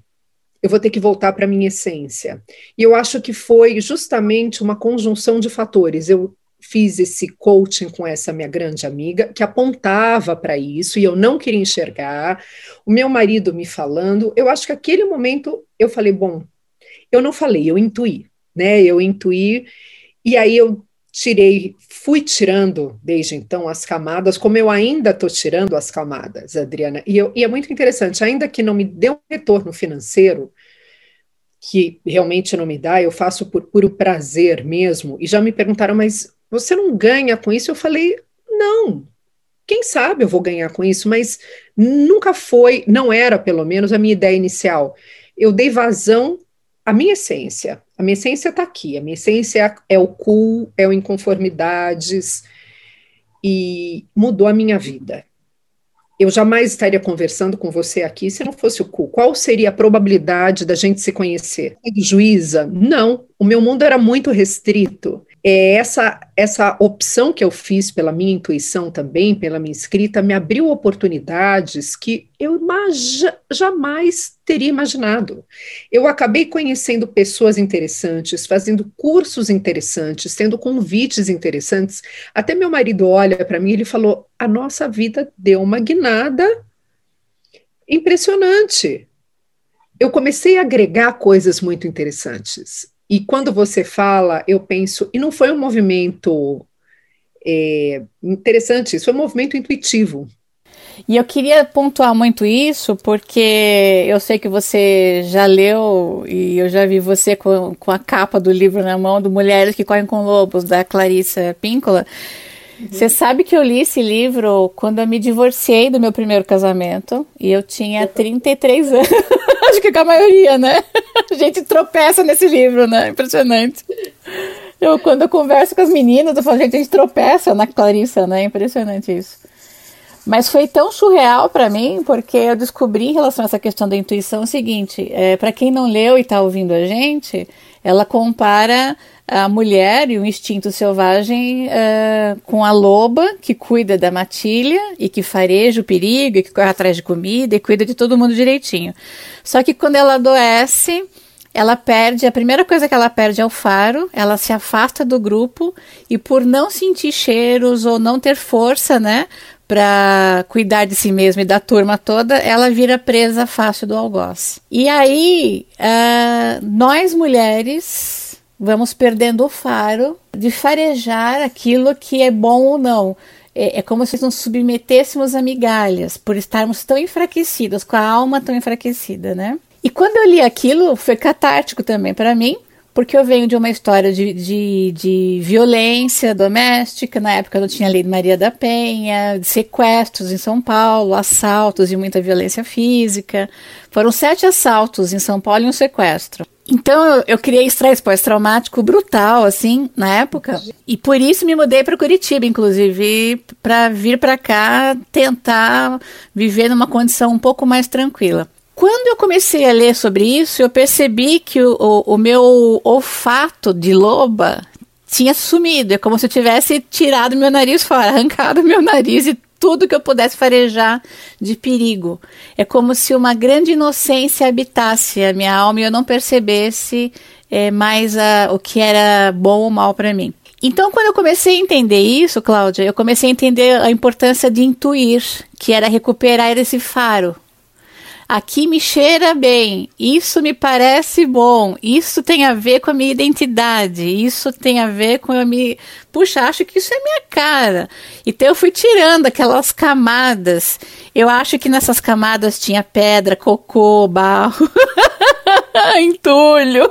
eu vou ter que voltar para a minha essência. E eu acho que foi justamente uma conjunção de fatores. Eu fiz esse coaching com essa minha grande amiga, que apontava para isso e eu não queria enxergar. O meu marido me falando, eu acho que aquele momento eu falei, bom, eu não falei, eu intuí, né? Eu intuí e aí eu tirei, fui tirando desde então as camadas, como eu ainda estou tirando as camadas, Adriana. E, eu, e é muito interessante, ainda que não me dê um retorno financeiro, que realmente não me dá, eu faço por puro prazer mesmo. E já me perguntaram, mas você não ganha com isso? Eu falei, não. Quem sabe eu vou ganhar com isso, mas nunca foi, não era pelo menos a minha ideia inicial. Eu dei vazão à minha essência. A minha essência está aqui. A minha essência é o cool, é o inconformidades e mudou a minha vida. Eu jamais estaria conversando com você aqui se não fosse o cool. Qual seria a probabilidade da gente se conhecer? Juíza? Não. O meu mundo era muito restrito é essa, essa opção que eu fiz pela minha intuição também, pela minha escrita, me abriu oportunidades que eu jamais teria imaginado. Eu acabei conhecendo pessoas interessantes, fazendo cursos interessantes, tendo convites interessantes. Até meu marido olha para mim e ele falou: a nossa vida deu uma guinada impressionante. Eu comecei a agregar coisas muito interessantes. E quando você fala, eu penso, e não foi um movimento é, interessante, isso foi um movimento intuitivo. E eu queria pontuar muito isso, porque eu sei que você já leu e eu já vi você com, com a capa do livro na mão do Mulheres que Correm com Lobos, da Clarissa Píncola. Você sabe que eu li esse livro quando eu me divorciei do meu primeiro casamento e eu tinha 33 anos. Acho que com a maioria, né? A gente tropeça nesse livro, né? Impressionante. Eu, quando eu converso com as meninas, eu falo, gente, a gente tropeça na Clarissa, né? Impressionante isso. Mas foi tão surreal para mim, porque eu descobri em relação a essa questão da intuição o seguinte: é, para quem não leu e está ouvindo a gente, ela compara a mulher e o instinto selvagem uh, com a loba que cuida da matilha e que fareja o perigo e que corre atrás de comida e cuida de todo mundo direitinho. Só que quando ela adoece, ela perde, a primeira coisa que ela perde é o faro, ela se afasta do grupo e por não sentir cheiros ou não ter força, né, para cuidar de si mesma e da turma toda, ela vira presa fácil do algoz. E aí, uh, nós mulheres vamos perdendo o faro de farejar aquilo que é bom ou não. É, é, como se nos submetêssemos a migalhas, por estarmos tão enfraquecidas, com a alma tão enfraquecida, né? E quando eu li aquilo, foi catártico também para mim, porque eu venho de uma história de, de, de, violência doméstica, na época não tinha lei de Maria da Penha, de sequestros em São Paulo, assaltos e muita violência física. Foram sete assaltos em São Paulo e um sequestro. Então eu, criei estresse pós-traumático brutal, assim, na época. E por isso me mudei para Curitiba, inclusive, para vir para cá tentar viver numa condição um pouco mais tranquila. Quando eu comecei a ler sobre isso, eu percebi que o, o, o meu olfato de loba tinha sumido. É como se eu tivesse tirado meu nariz fora, arrancado meu nariz e tudo que eu pudesse farejar de perigo. É como se uma grande inocência habitasse a minha alma e eu não percebesse é, mais a, o que era bom ou mal para mim. Então, quando eu comecei a entender isso, Cláudia, eu comecei a entender a importância de intuir, que era recuperar esse faro, aqui me cheira bem, isso me parece bom, isso tem a ver com a minha identidade, isso tem a ver com a minha. Puxa, acho que isso é minha cara. Então eu fui tirando aquelas camadas. Eu acho que nessas camadas tinha pedra, cocô, barro, entulho.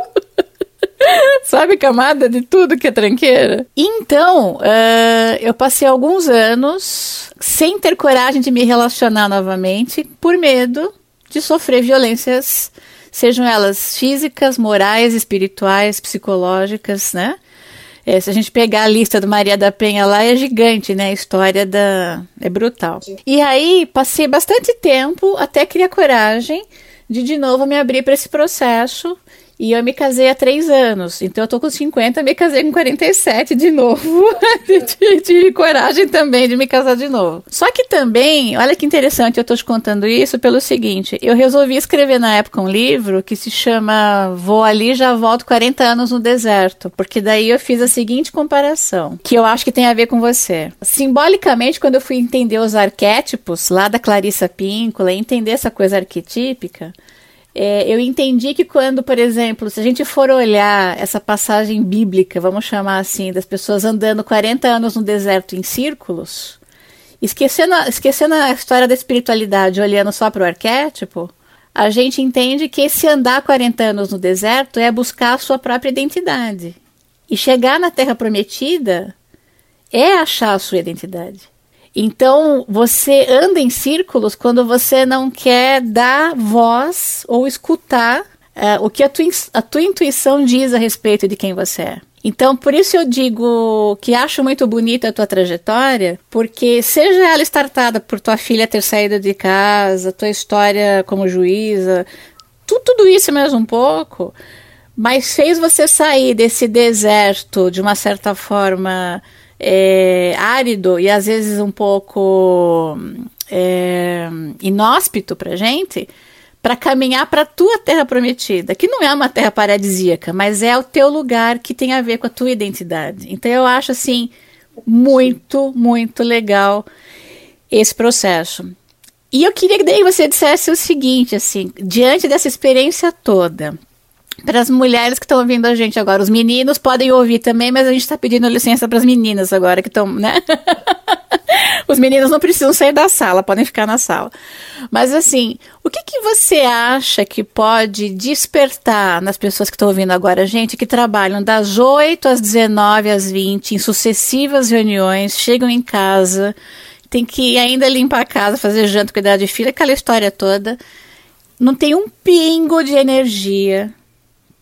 Sabe, camada de tudo que é tranqueira? Então, uh, eu passei alguns anos sem ter coragem de me relacionar novamente, por medo de sofrer violências, sejam elas físicas, morais, espirituais, psicológicas, né? É, se a gente pegar a lista do Maria da Penha lá, é gigante, né? A história da. é brutal. E aí, passei bastante tempo até criar coragem de de novo me abrir para esse processo e eu me casei há três anos. Então eu tô com 50, me casei com 47 de novo. Tive coragem também de me casar de novo. Só que também, olha que interessante, eu tô te contando isso pelo seguinte: eu resolvi escrever na época um livro que se chama Vou ali, já volto 40 anos no deserto. Porque daí eu fiz a seguinte comparação, que eu acho que tem a ver com você. Simbolicamente, quando eu fui entender os arquétipos lá da Clarissa Píncola, entender essa coisa arquetípica, é, eu entendi que quando, por exemplo, se a gente for olhar essa passagem bíblica, vamos chamar assim, das pessoas andando 40 anos no deserto em círculos, esquecendo, esquecendo a história da espiritualidade, olhando só para o arquétipo, a gente entende que esse andar 40 anos no deserto é buscar a sua própria identidade. E chegar na Terra Prometida é achar a sua identidade. Então, você anda em círculos quando você não quer dar voz ou escutar é, o que a tua, a tua intuição diz a respeito de quem você é. Então, por isso eu digo que acho muito bonita a tua trajetória, porque seja ela startada por tua filha ter saído de casa, tua história como juíza, tu, tudo isso mais um pouco, mas fez você sair desse deserto de uma certa forma é, árido e às vezes um pouco é, inóspito para gente, para caminhar para a tua terra prometida, que não é uma terra paradisíaca, mas é o teu lugar que tem a ver com a tua identidade. Então eu acho assim muito, muito legal esse processo. E eu queria que daí você dissesse o seguinte, assim, diante dessa experiência toda, para as mulheres que estão ouvindo a gente agora. Os meninos podem ouvir também, mas a gente está pedindo licença para as meninas agora que estão, né? Os meninos não precisam sair da sala, podem ficar na sala. Mas assim, o que, que você acha que pode despertar nas pessoas que estão ouvindo agora gente, que trabalham das 8 às 19 às 20 em sucessivas reuniões, chegam em casa, tem que ainda limpar a casa, fazer janta, cuidar de filha, aquela história toda. Não tem um pingo de energia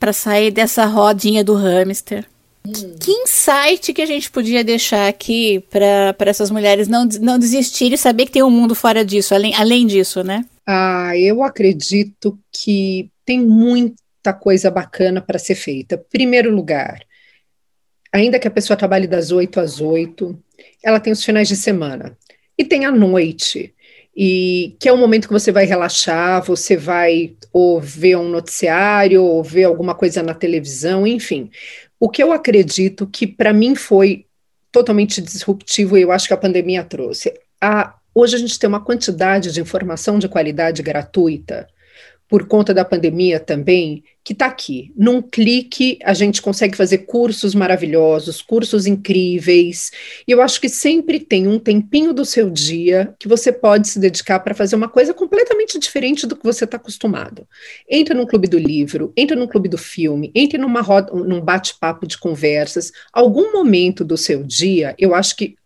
para sair dessa rodinha do hamster. Hum. Que insight que a gente podia deixar aqui para essas mulheres não, não desistirem e saber que tem um mundo fora disso, além, além disso, né? Ah, eu acredito que tem muita coisa bacana para ser feita. Primeiro lugar, ainda que a pessoa trabalhe das 8 às 8, ela tem os finais de semana e tem a noite e que é um momento que você vai relaxar, você vai ou ver um noticiário, ou ver alguma coisa na televisão, enfim. O que eu acredito que para mim foi totalmente disruptivo e eu acho que a pandemia trouxe. A, hoje a gente tem uma quantidade de informação de qualidade gratuita por conta da pandemia também, que está aqui. Num clique, a gente consegue fazer cursos maravilhosos, cursos incríveis. E eu acho que sempre tem um tempinho do seu dia que você pode se dedicar para fazer uma coisa completamente diferente do que você está acostumado. Entra num clube do livro, entra num clube do filme, entre numa roda, num bate-papo de conversas. Algum momento do seu dia, eu acho que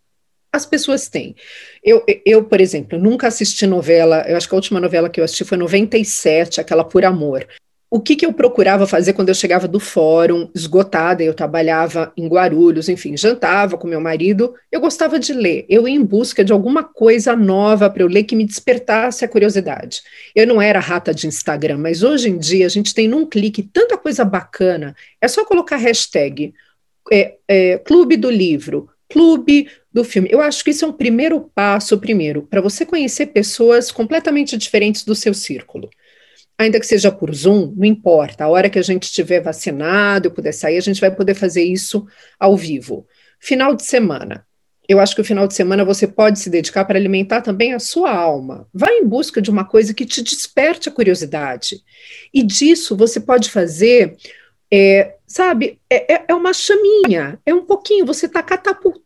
as pessoas têm. Eu, eu, por exemplo, nunca assisti novela, eu acho que a última novela que eu assisti foi 97, aquela Por Amor. o que, que eu procurava fazer quando eu chegava do fórum, esgotada, eu trabalhava em Guarulhos, enfim, jantava com meu marido, eu gostava de ler, eu ia em busca de alguma coisa nova para eu ler que me despertasse a curiosidade. Eu não era rata de Instagram, mas hoje em dia a gente tem num clique tanta coisa bacana, é só colocar hashtag é, é, clube do livro, clube do filme. Eu acho que isso é um primeiro passo, primeiro, para você conhecer pessoas completamente diferentes do seu círculo ainda que seja por Zoom, não importa. A hora que a gente estiver vacinado, eu puder sair, a gente vai poder fazer isso ao vivo. Final de semana. Eu acho que o final de semana você pode se dedicar para alimentar também a sua alma. Vá em busca de uma coisa que te desperte a curiosidade. E disso você pode fazer, é, sabe, é, é uma chaminha, é um pouquinho. Você está catapultando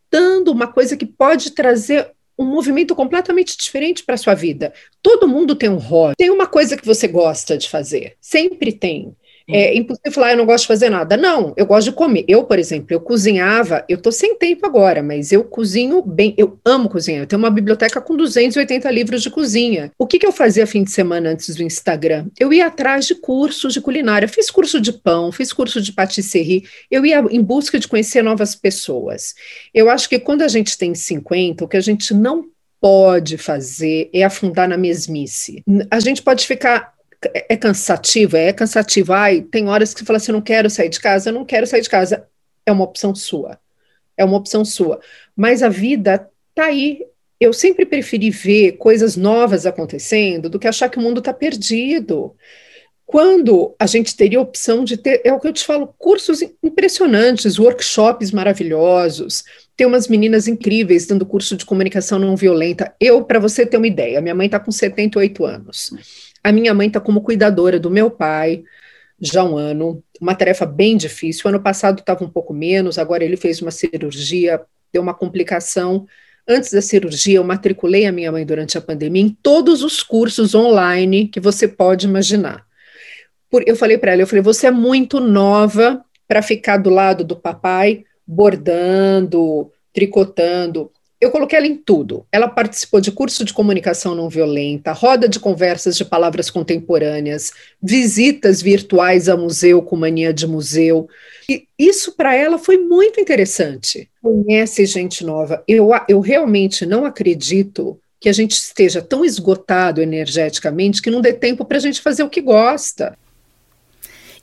uma coisa que pode trazer um movimento completamente diferente para a sua vida. Todo mundo tem um hobby, tem uma coisa que você gosta de fazer, sempre tem. É impossível falar, eu não gosto de fazer nada. Não, eu gosto de comer. Eu, por exemplo, eu cozinhava, eu tô sem tempo agora, mas eu cozinho bem, eu amo cozinhar. Eu tenho uma biblioteca com 280 livros de cozinha. O que, que eu fazia fim de semana antes do Instagram? Eu ia atrás de cursos de culinária. Fiz curso de pão, fiz curso de patisserie. Eu ia em busca de conhecer novas pessoas. Eu acho que quando a gente tem 50, o que a gente não pode fazer é afundar na mesmice. A gente pode ficar é, é cansativo, é cansativo. Ai, tem horas que você fala assim, eu não quero sair de casa, eu não quero sair de casa. É uma opção sua. É uma opção sua. Mas a vida tá aí. Eu sempre preferi ver coisas novas acontecendo do que achar que o mundo está perdido. Quando a gente teria a opção de ter, é o que eu te falo, cursos impressionantes, workshops maravilhosos, tem umas meninas incríveis dando curso de comunicação não violenta. Eu, para você ter uma ideia, minha mãe está com 78 anos. A minha mãe está como cuidadora do meu pai já há um ano, uma tarefa bem difícil. Ano passado estava um pouco menos, agora ele fez uma cirurgia, deu uma complicação. Antes da cirurgia, eu matriculei a minha mãe durante a pandemia em todos os cursos online que você pode imaginar. Por, eu falei para ela, eu falei, você é muito nova para ficar do lado do papai, bordando, tricotando. Eu coloquei ela em tudo. Ela participou de curso de comunicação não violenta, roda de conversas de palavras contemporâneas, visitas virtuais a museu com mania de museu. E isso para ela foi muito interessante. Conhece gente nova. Eu, eu realmente não acredito que a gente esteja tão esgotado energeticamente que não dê tempo para a gente fazer o que gosta.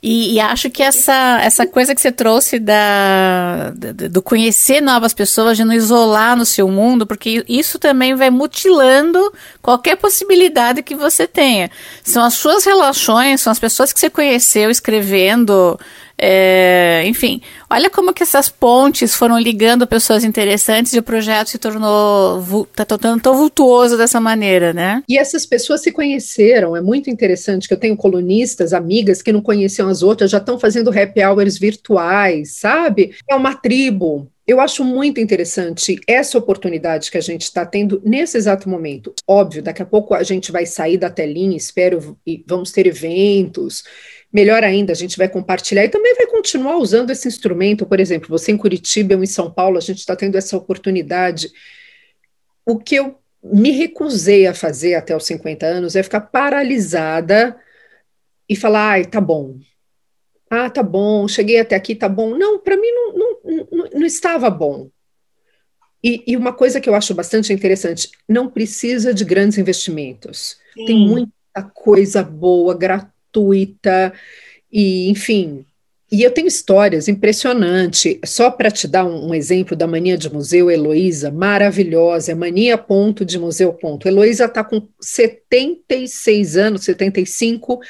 E, e, acho que essa, essa coisa que você trouxe da, do conhecer novas pessoas, de não isolar no seu mundo, porque isso também vai mutilando qualquer possibilidade que você tenha. São as suas relações, são as pessoas que você conheceu escrevendo, é, enfim, olha como que essas pontes foram ligando pessoas interessantes e o projeto se tornou tá tão, tão vultuoso dessa maneira, né? E essas pessoas se conheceram, é muito interessante que eu tenho colunistas, amigas que não conheciam as outras, já estão fazendo happy hours virtuais, sabe? É uma tribo, eu acho muito interessante essa oportunidade que a gente está tendo nesse exato momento. Óbvio, daqui a pouco a gente vai sair da telinha, espero, e vamos ter eventos. Melhor ainda, a gente vai compartilhar e também vai continuar usando esse instrumento. Por exemplo, você em Curitiba, eu em São Paulo, a gente está tendo essa oportunidade. O que eu me recusei a fazer até os 50 anos é ficar paralisada e falar: ai, tá bom. Ah, tá bom, cheguei até aqui, tá bom. Não, para mim não, não, não, não, estava bom. E, e, uma coisa que eu acho bastante interessante: não precisa de grandes investimentos. Sim. Tem muita coisa boa, gratuita gratuita, e enfim. E eu tenho histórias impressionantes. Só para te dar um, exemplo da mania de museu, Heloísa, maravilhosa, mania ponto de museu ponto. Heloísa está com 76 anos, 75,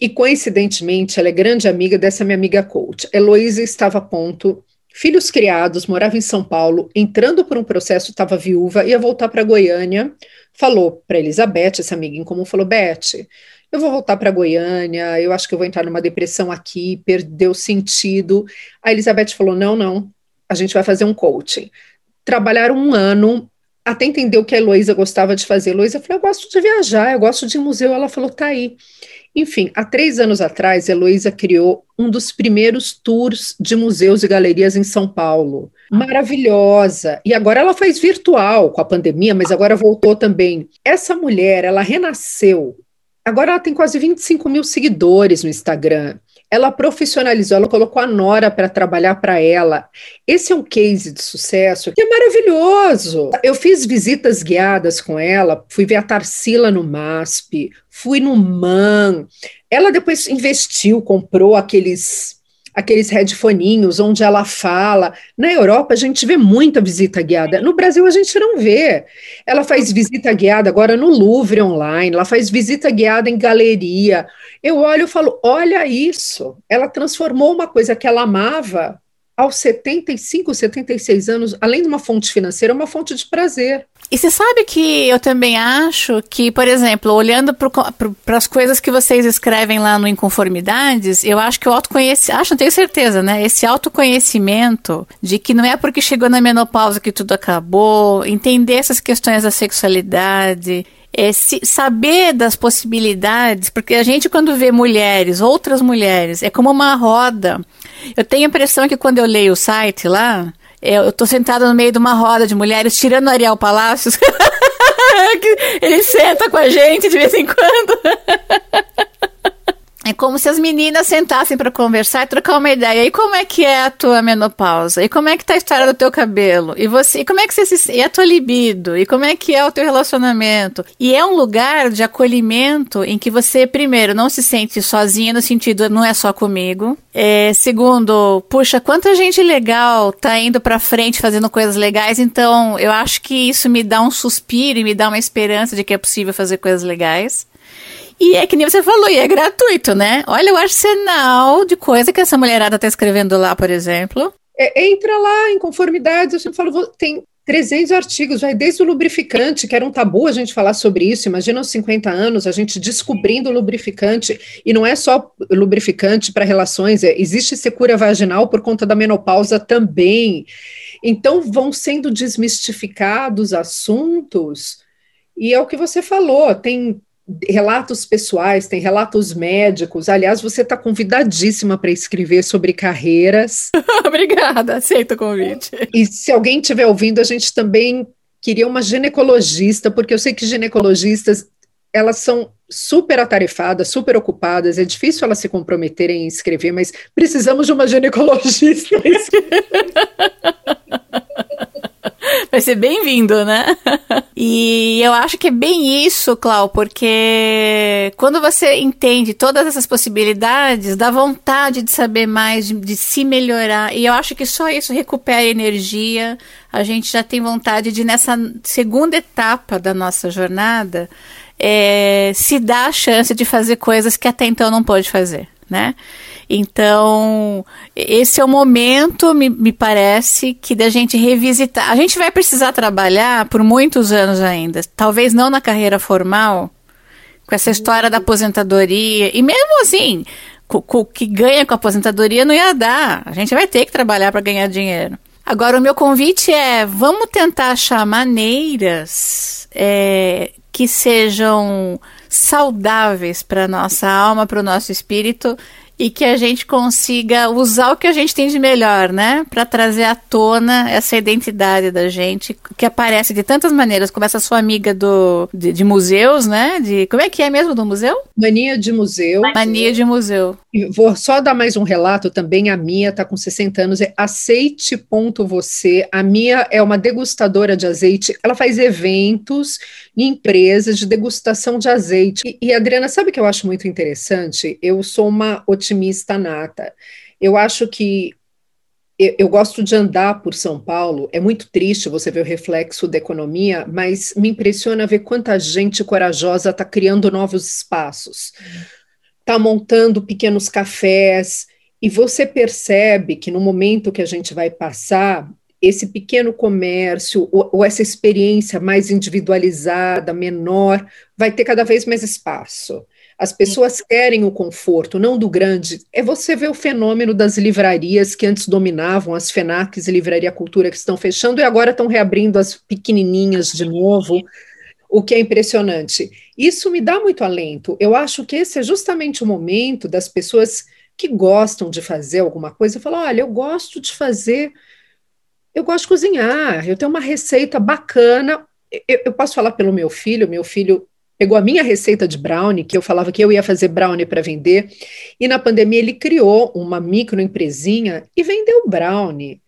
e coincidentemente ela é grande amiga dessa minha amiga coach. Heloísa estava a ponto, filhos criados, morava em São Paulo, entrando por um processo, estava viúva, ia voltar para Goiânia, falou para Elizabeth, essa amiga em comum, falou, Beth, eu vou voltar para Goiânia, eu acho que eu vou entrar numa depressão aqui, perdeu sentido. A Elizabeth falou: não, não, a gente vai fazer um coaching. Trabalharam um ano até entender o que a Heloísa gostava de fazer. Heloísa falou: eu gosto de viajar, eu gosto de museu. Ela falou: tá aí. Enfim, há três anos atrás, a Heloísa criou um dos primeiros tours de museus e galerias em São Paulo. Maravilhosa. E agora ela faz virtual com a pandemia, mas agora voltou também. Essa mulher, ela renasceu Agora ela tem quase 25 mil seguidores no Instagram. Ela profissionalizou, ela colocou a Nora para trabalhar para ela. Esse é um case de sucesso que é maravilhoso. Eu fiz visitas guiadas com ela, fui ver a Tarsila no MASP, fui no MAN. Ela depois investiu, comprou aqueles aqueles headphoninhos onde ela fala. Na Europa a gente vê muita visita guiada. No Brasil a gente não vê. Ela faz visita guiada agora no Louvre online, ela faz visita guiada em galeria. Eu olho e falo: olha isso. Ela transformou uma coisa que ela amava aos 75, 76 anos, além de uma fonte financeira, uma fonte de prazer. E você sabe que eu também acho que, por exemplo, olhando para as coisas que vocês escrevem lá no Inconformidades, eu acho que o autoconhecimento, acho, não tenho certeza, né? Esse autoconhecimento de que não é porque chegou na menopausa que tudo acabou, entender essas questões da sexualidade, é, saber das possibilidades, porque a gente, quando vê mulheres, outras mulheres, é como uma roda. Eu tenho a impressão que quando eu leio o site lá, eu, eu tô sentada no meio de uma roda de mulheres, tirando Ariel Palácios. Ele senta com a gente de vez em quando. É como se as meninas sentassem para conversar e trocar uma ideia. E como é que é a tua menopausa? E como é que tá a história do teu cabelo? E você, e como é que você se e a tua libido? E como é que é o teu relacionamento? E é um lugar de acolhimento em que você primeiro não se sente sozinha no sentido não é só comigo. É, segundo, puxa, quanta gente legal tá indo para frente fazendo coisas legais. Então, eu acho que isso me dá um suspiro e me dá uma esperança de que é possível fazer coisas legais. E é que nem você falou, e é gratuito, né? Olha o arsenal de coisa que essa mulherada tá escrevendo lá, por exemplo. É, entra lá em conformidade, eu sempre falo, tem 300 artigos, vai desde o lubrificante, que era um tabu a gente falar sobre isso. Imagina aos 50 anos a gente descobrindo o lubrificante, e não é só lubrificante para relações, é, existe secura vaginal por conta da menopausa também. Então vão sendo desmistificados assuntos, e é o que você falou, tem relatos pessoais, tem relatos médicos. Aliás, você está convidadíssima para escrever sobre carreiras. Obrigada, aceito o convite. E se alguém estiver ouvindo, a gente também queria uma ginecologista, porque eu sei que ginecologistas elas são super atarefadas, super ocupadas, é difícil elas se comprometerem em escrever, mas precisamos de uma ginecologista. Vai ser bem-vindo, né? E eu acho que é bem isso, Clau, porque quando você entende todas essas possibilidades, dá vontade de saber mais, de, de se melhorar. E eu acho que só isso recupera energia. A gente já tem vontade de, nessa segunda etapa da nossa jornada, é, se dar a chance de fazer coisas que até então não pôde fazer, né? Então, esse é o momento, me, me parece, que da gente revisitar. A gente vai precisar trabalhar por muitos anos ainda, talvez não na carreira formal, com essa história da aposentadoria, e mesmo assim, o que ganha com a aposentadoria não ia dar. A gente vai ter que trabalhar para ganhar dinheiro. Agora, o meu convite é: vamos tentar achar maneiras é, que sejam saudáveis para nossa alma, para o nosso espírito e que a gente consiga usar o que a gente tem de melhor, né? Para trazer à tona essa identidade da gente, que aparece de tantas maneiras, como essa sua amiga do, de, de museus, né? De, como é que é mesmo do museu? Mania de museu. Mania de museu. E vou só dar mais um relato também. A Mia está com 60 anos, é aceite.você. A Mia é uma degustadora de azeite, ela faz eventos em empresas de degustação de azeite. E, e Adriana, sabe o que eu acho muito interessante? Eu sou uma otimista otimista nata. Eu acho que eu, eu, gosto de andar por São Paulo. É muito triste você ver o reflexo da economia, mas me impressiona ver quanta gente corajosa está criando novos espaços, está montando pequenos cafés. E você percebe que no momento que a gente vai passar, esse pequeno comércio, ou, ou essa experiência mais individualizada, menor, vai ter cada vez mais espaço. As pessoas querem o conforto, não do grande. É você ver o fenômeno das livrarias que antes dominavam, as FENACs e Livraria Cultura que estão fechando e agora estão reabrindo as pequenininhas de novo, o que é impressionante. Isso me dá muito alento. Eu acho que esse é justamente o momento das pessoas que gostam de fazer alguma coisa falar: olha, eu gosto de fazer, eu gosto de cozinhar, eu tenho uma receita bacana. Eu posso falar pelo meu filho, meu filho pegou a minha receita de brownie, que eu falava que eu ia fazer brownie para vender, e na pandemia ele criou uma microempresinha e vendeu brownie.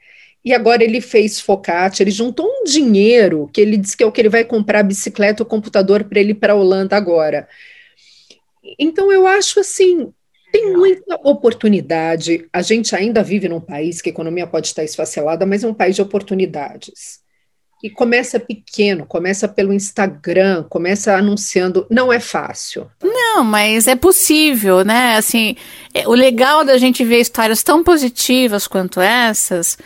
E agora ele fez focaccia, ele juntou um dinheiro que ele disse que é o que ele vai comprar bicicleta ou computador para ele ir para a Holanda agora. Então eu acho assim, tem muita oportunidade. A gente ainda vive num país que a economia pode estar esfacelada, mas é um país de oportunidades. E começa pequeno, começa pelo Instagram, começa anunciando. Não é fácil. Não, mas é possível, né? Assim, é, o legal da gente ver histórias tão positivas quanto essas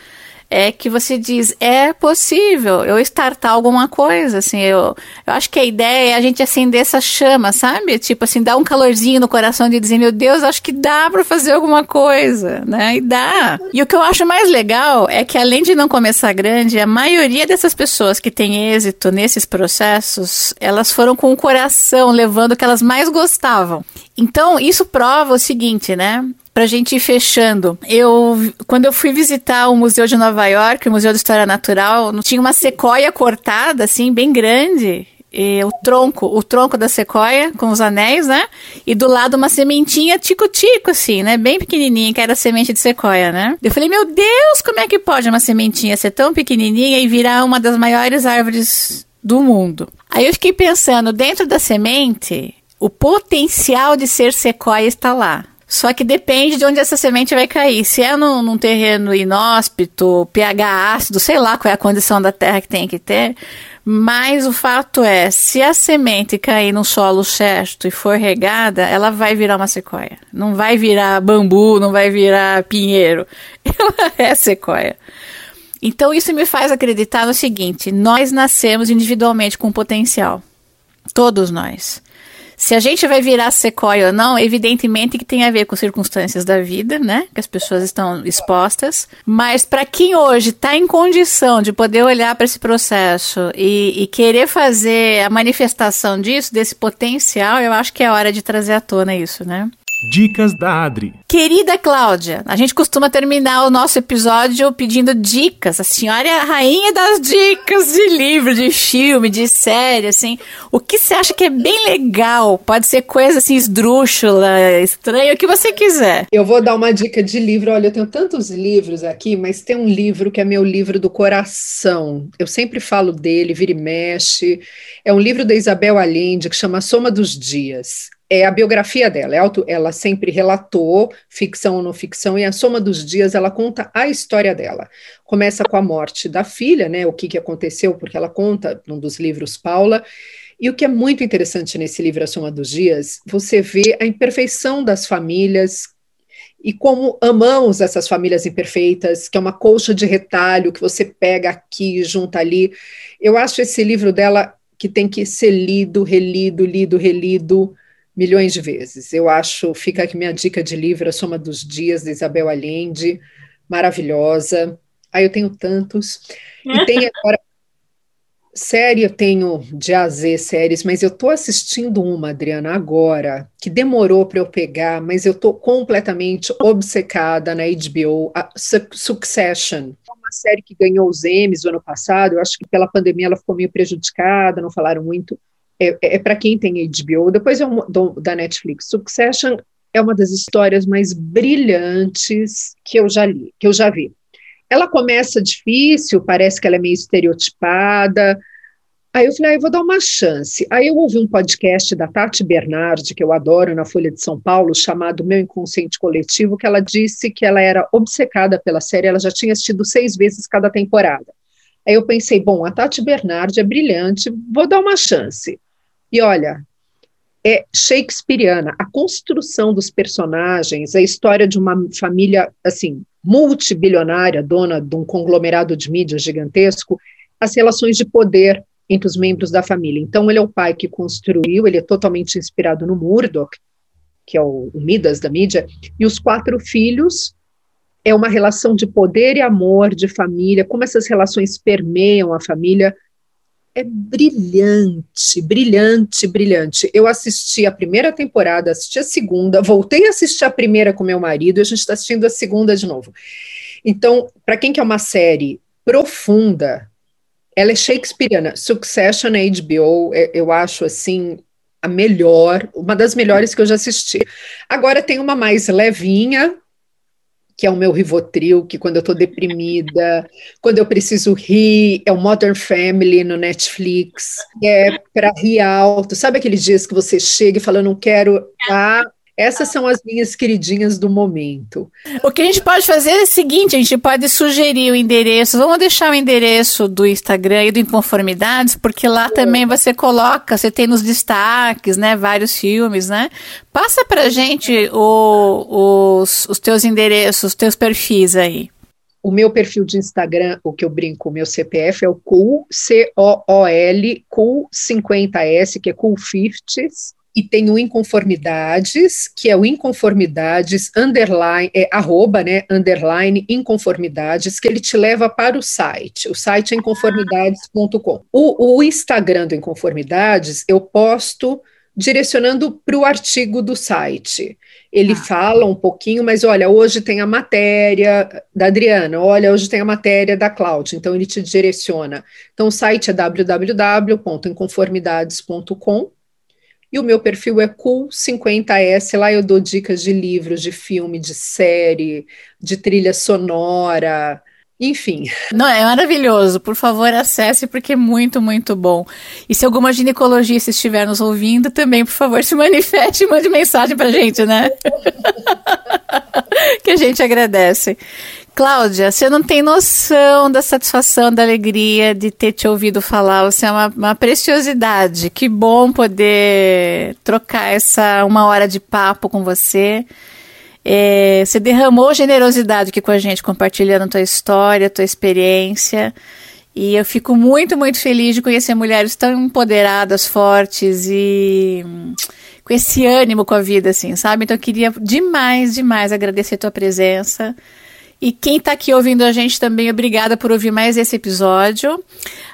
é que você diz, é possível eu startar alguma coisa, assim, eu, eu acho que a ideia é a gente acender essa chama, sabe? Tipo assim, dar um calorzinho no coração de dizer, meu Deus, acho que dá para fazer alguma coisa, né? E dá. E o que eu acho mais legal é que além de não começar grande, a maioria dessas pessoas que têm êxito nesses processos, elas foram com o coração levando o que elas mais gostavam. Então, isso prova o seguinte, né? Pra gente ir fechando, eu quando eu fui visitar o Museu de Nova York, o Museu de História Natural, tinha uma sequoia cortada, assim, bem grande. E o tronco, o tronco da sequoia com os anéis, né? E do lado uma sementinha tico-tico, assim, né? Bem pequenininha, que era semente de sequoia, né? Eu falei, meu Deus, como é que pode uma sementinha ser tão pequenininha e virar uma das maiores árvores do mundo? Aí eu fiquei pensando, dentro da semente, o potencial de ser sequoia está lá. Só que depende de onde essa semente vai cair. Se é num, num, terreno inóspito, pH ácido, sei lá qual é a condição da terra que tem que ter. Mas o fato é, se a semente cair no solo certo e for regada, ela vai virar uma sequoia. Não vai virar bambu, não vai virar pinheiro. Ela é sequoia. Então isso me faz acreditar no seguinte: nós nascemos individualmente com potencial. Todos nós. Se a gente vai virar sequoia ou não, evidentemente que tem a ver com circunstâncias da vida, né? Que as pessoas estão expostas. Mas para quem hoje está em condição de poder olhar para esse processo e, e, querer fazer a manifestação disso, desse potencial, eu acho que é hora de trazer à tona isso, né? Dicas da Adri. Querida Cláudia, a gente costuma terminar o nosso episódio pedindo dicas. A senhora é a rainha das dicas de livro, de filme, de série, assim. O que você acha que é bem legal? Pode ser coisa assim esdrúxula, estranha, o que você quiser. Eu vou dar uma dica de livro. Olha, eu tenho tantos livros aqui, mas tem um livro que é meu livro do coração. Eu sempre falo dele, vira e mexe. É um livro da Isabel Allende que chama Soma dos Dias é a biografia dela. É ela sempre relatou ficção ou não ficção, e a soma dos dias ela conta a história dela. Começa com a morte da filha, né? O que, que aconteceu, porque ela conta num dos livros Paula. E o que é muito interessante nesse livro, A Soma dos Dias, você vê a imperfeição das famílias e como amamos essas famílias imperfeitas, que é uma colcha de retalho que você pega aqui, junta ali. Eu acho esse livro dela que tem que ser lido, relido, lido, relido milhões de vezes. Eu acho, fica aqui minha dica de livro, A Soma dos Dias, de Isabel Allende, maravilhosa. Aí eu tenho tantos. E tem agora série, eu tenho de A a Z séries, mas eu estou assistindo uma, Adriana, agora, que demorou para eu pegar, mas eu estou completamente obcecada na HBO, a Succession. É uma série que ganhou os Emmys no ano passado, eu acho que pela pandemia ela ficou meio prejudicada, não falaram muito, é, é, é para quem tem HBO, depois do, da Netflix. Succession é uma das histórias mais brilhantes que eu já li, que eu já vi. Ela começa difícil, parece que ela é meio estereotipada. Aí eu falei, ah, eu vou dar uma chance. Aí eu ouvi um podcast da Tati Bernardi, que eu adoro, na Folha de São Paulo, chamado Meu Inconsciente Coletivo, que ela disse que ela era obcecada pela série, ela já tinha assistido seis vezes cada temporada. Aí eu pensei, bom, a Tati Bernardi é brilhante, vou dar uma chance. E olha, é shakespeariana. A construção dos personagens, a história de uma família, assim, multibilionária, dona de um conglomerado de mídia gigantesco, as relações de poder entre os membros da família. Então, ele é o pai que construiu, ele é totalmente inspirado no Murdoch, que é o, o Midas da mídia, e os quatro filhos é uma relação de poder e amor, de família, como essas relações permeiam a família, é brilhante, brilhante, brilhante. Eu assisti a primeira temporada, assisti a segunda, voltei a assistir a primeira com meu marido e a gente está assistindo a segunda de novo. Então, para quem quer uma série profunda, ela é shakespeariana. Succession HBO, é, eu acho assim a melhor, uma das melhores que eu já assisti. Agora tem uma mais levinha, que é o meu Rivotril, que quando eu estou deprimida, quando eu preciso rir, é o Modern Family no Netflix, é para rir alto. Sabe aqueles dias que você chega e fala, não quero, ah, essas são as minhas queridinhas do momento. O que a gente pode fazer é o seguinte: a gente pode sugerir o endereço. Vamos deixar o endereço do Instagram e do Inconformidades, porque lá também você coloca, você tem nos destaques, né? Vários filmes, né? Passa pra gente o, os, os teus endereços, os teus perfis aí. O meu perfil de Instagram, o que eu brinco, o meu CPF é o cool, C-O-O-L, cool50S, que é cool 50s e tem o inconformidades, que é o inconformidades underline, é, arroba, né, underline inconformidades, que ele te leva para o site. O site é inconformidades.com. O, o Instagram do Inconformidades eu posto direcionando para o artigo do site. Ele ah. fala um pouquinho, mas olha, hoje tem a matéria da Adriana, olha, hoje tem a matéria da Cláudia, então ele te direciona. Então o site é www.inconformidades.com e o meu perfil é cool50s. Lá eu dou dicas de livros, de filme, de série, de trilha sonora, enfim. Não, é maravilhoso. Por favor, acesse porque é muito, muito bom. E se alguma ginecologista estiver nos ouvindo, também, por favor, se manifeste e mande mensagem pra gente, né? que a gente agradece. Cláudia, você não tem noção da satisfação, da alegria de ter te ouvido falar. Você é uma, uma preciosidade. Que bom poder trocar essa uma hora de papo com você. É, você derramou generosidade aqui com a gente, compartilhando tua história, tua experiência. E eu fico muito, muito feliz de conhecer mulheres tão empoderadas, fortes e com esse ânimo com a vida, assim, sabe? Então eu queria demais, demais agradecer a tua presença. E quem está aqui ouvindo a gente também, obrigada por ouvir mais esse episódio.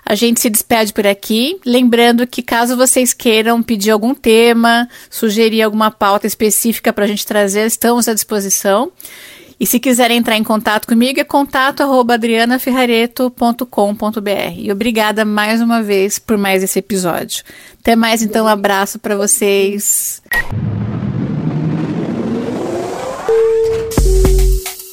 A gente se despede por aqui. Lembrando que caso vocês queiram pedir algum tema, sugerir alguma pauta específica para a gente trazer, estamos à disposição. E se quiserem entrar em contato comigo, é contato@adrianaferrareto.com.br. E obrigada mais uma vez por mais esse episódio. Até mais, então, um abraço para vocês.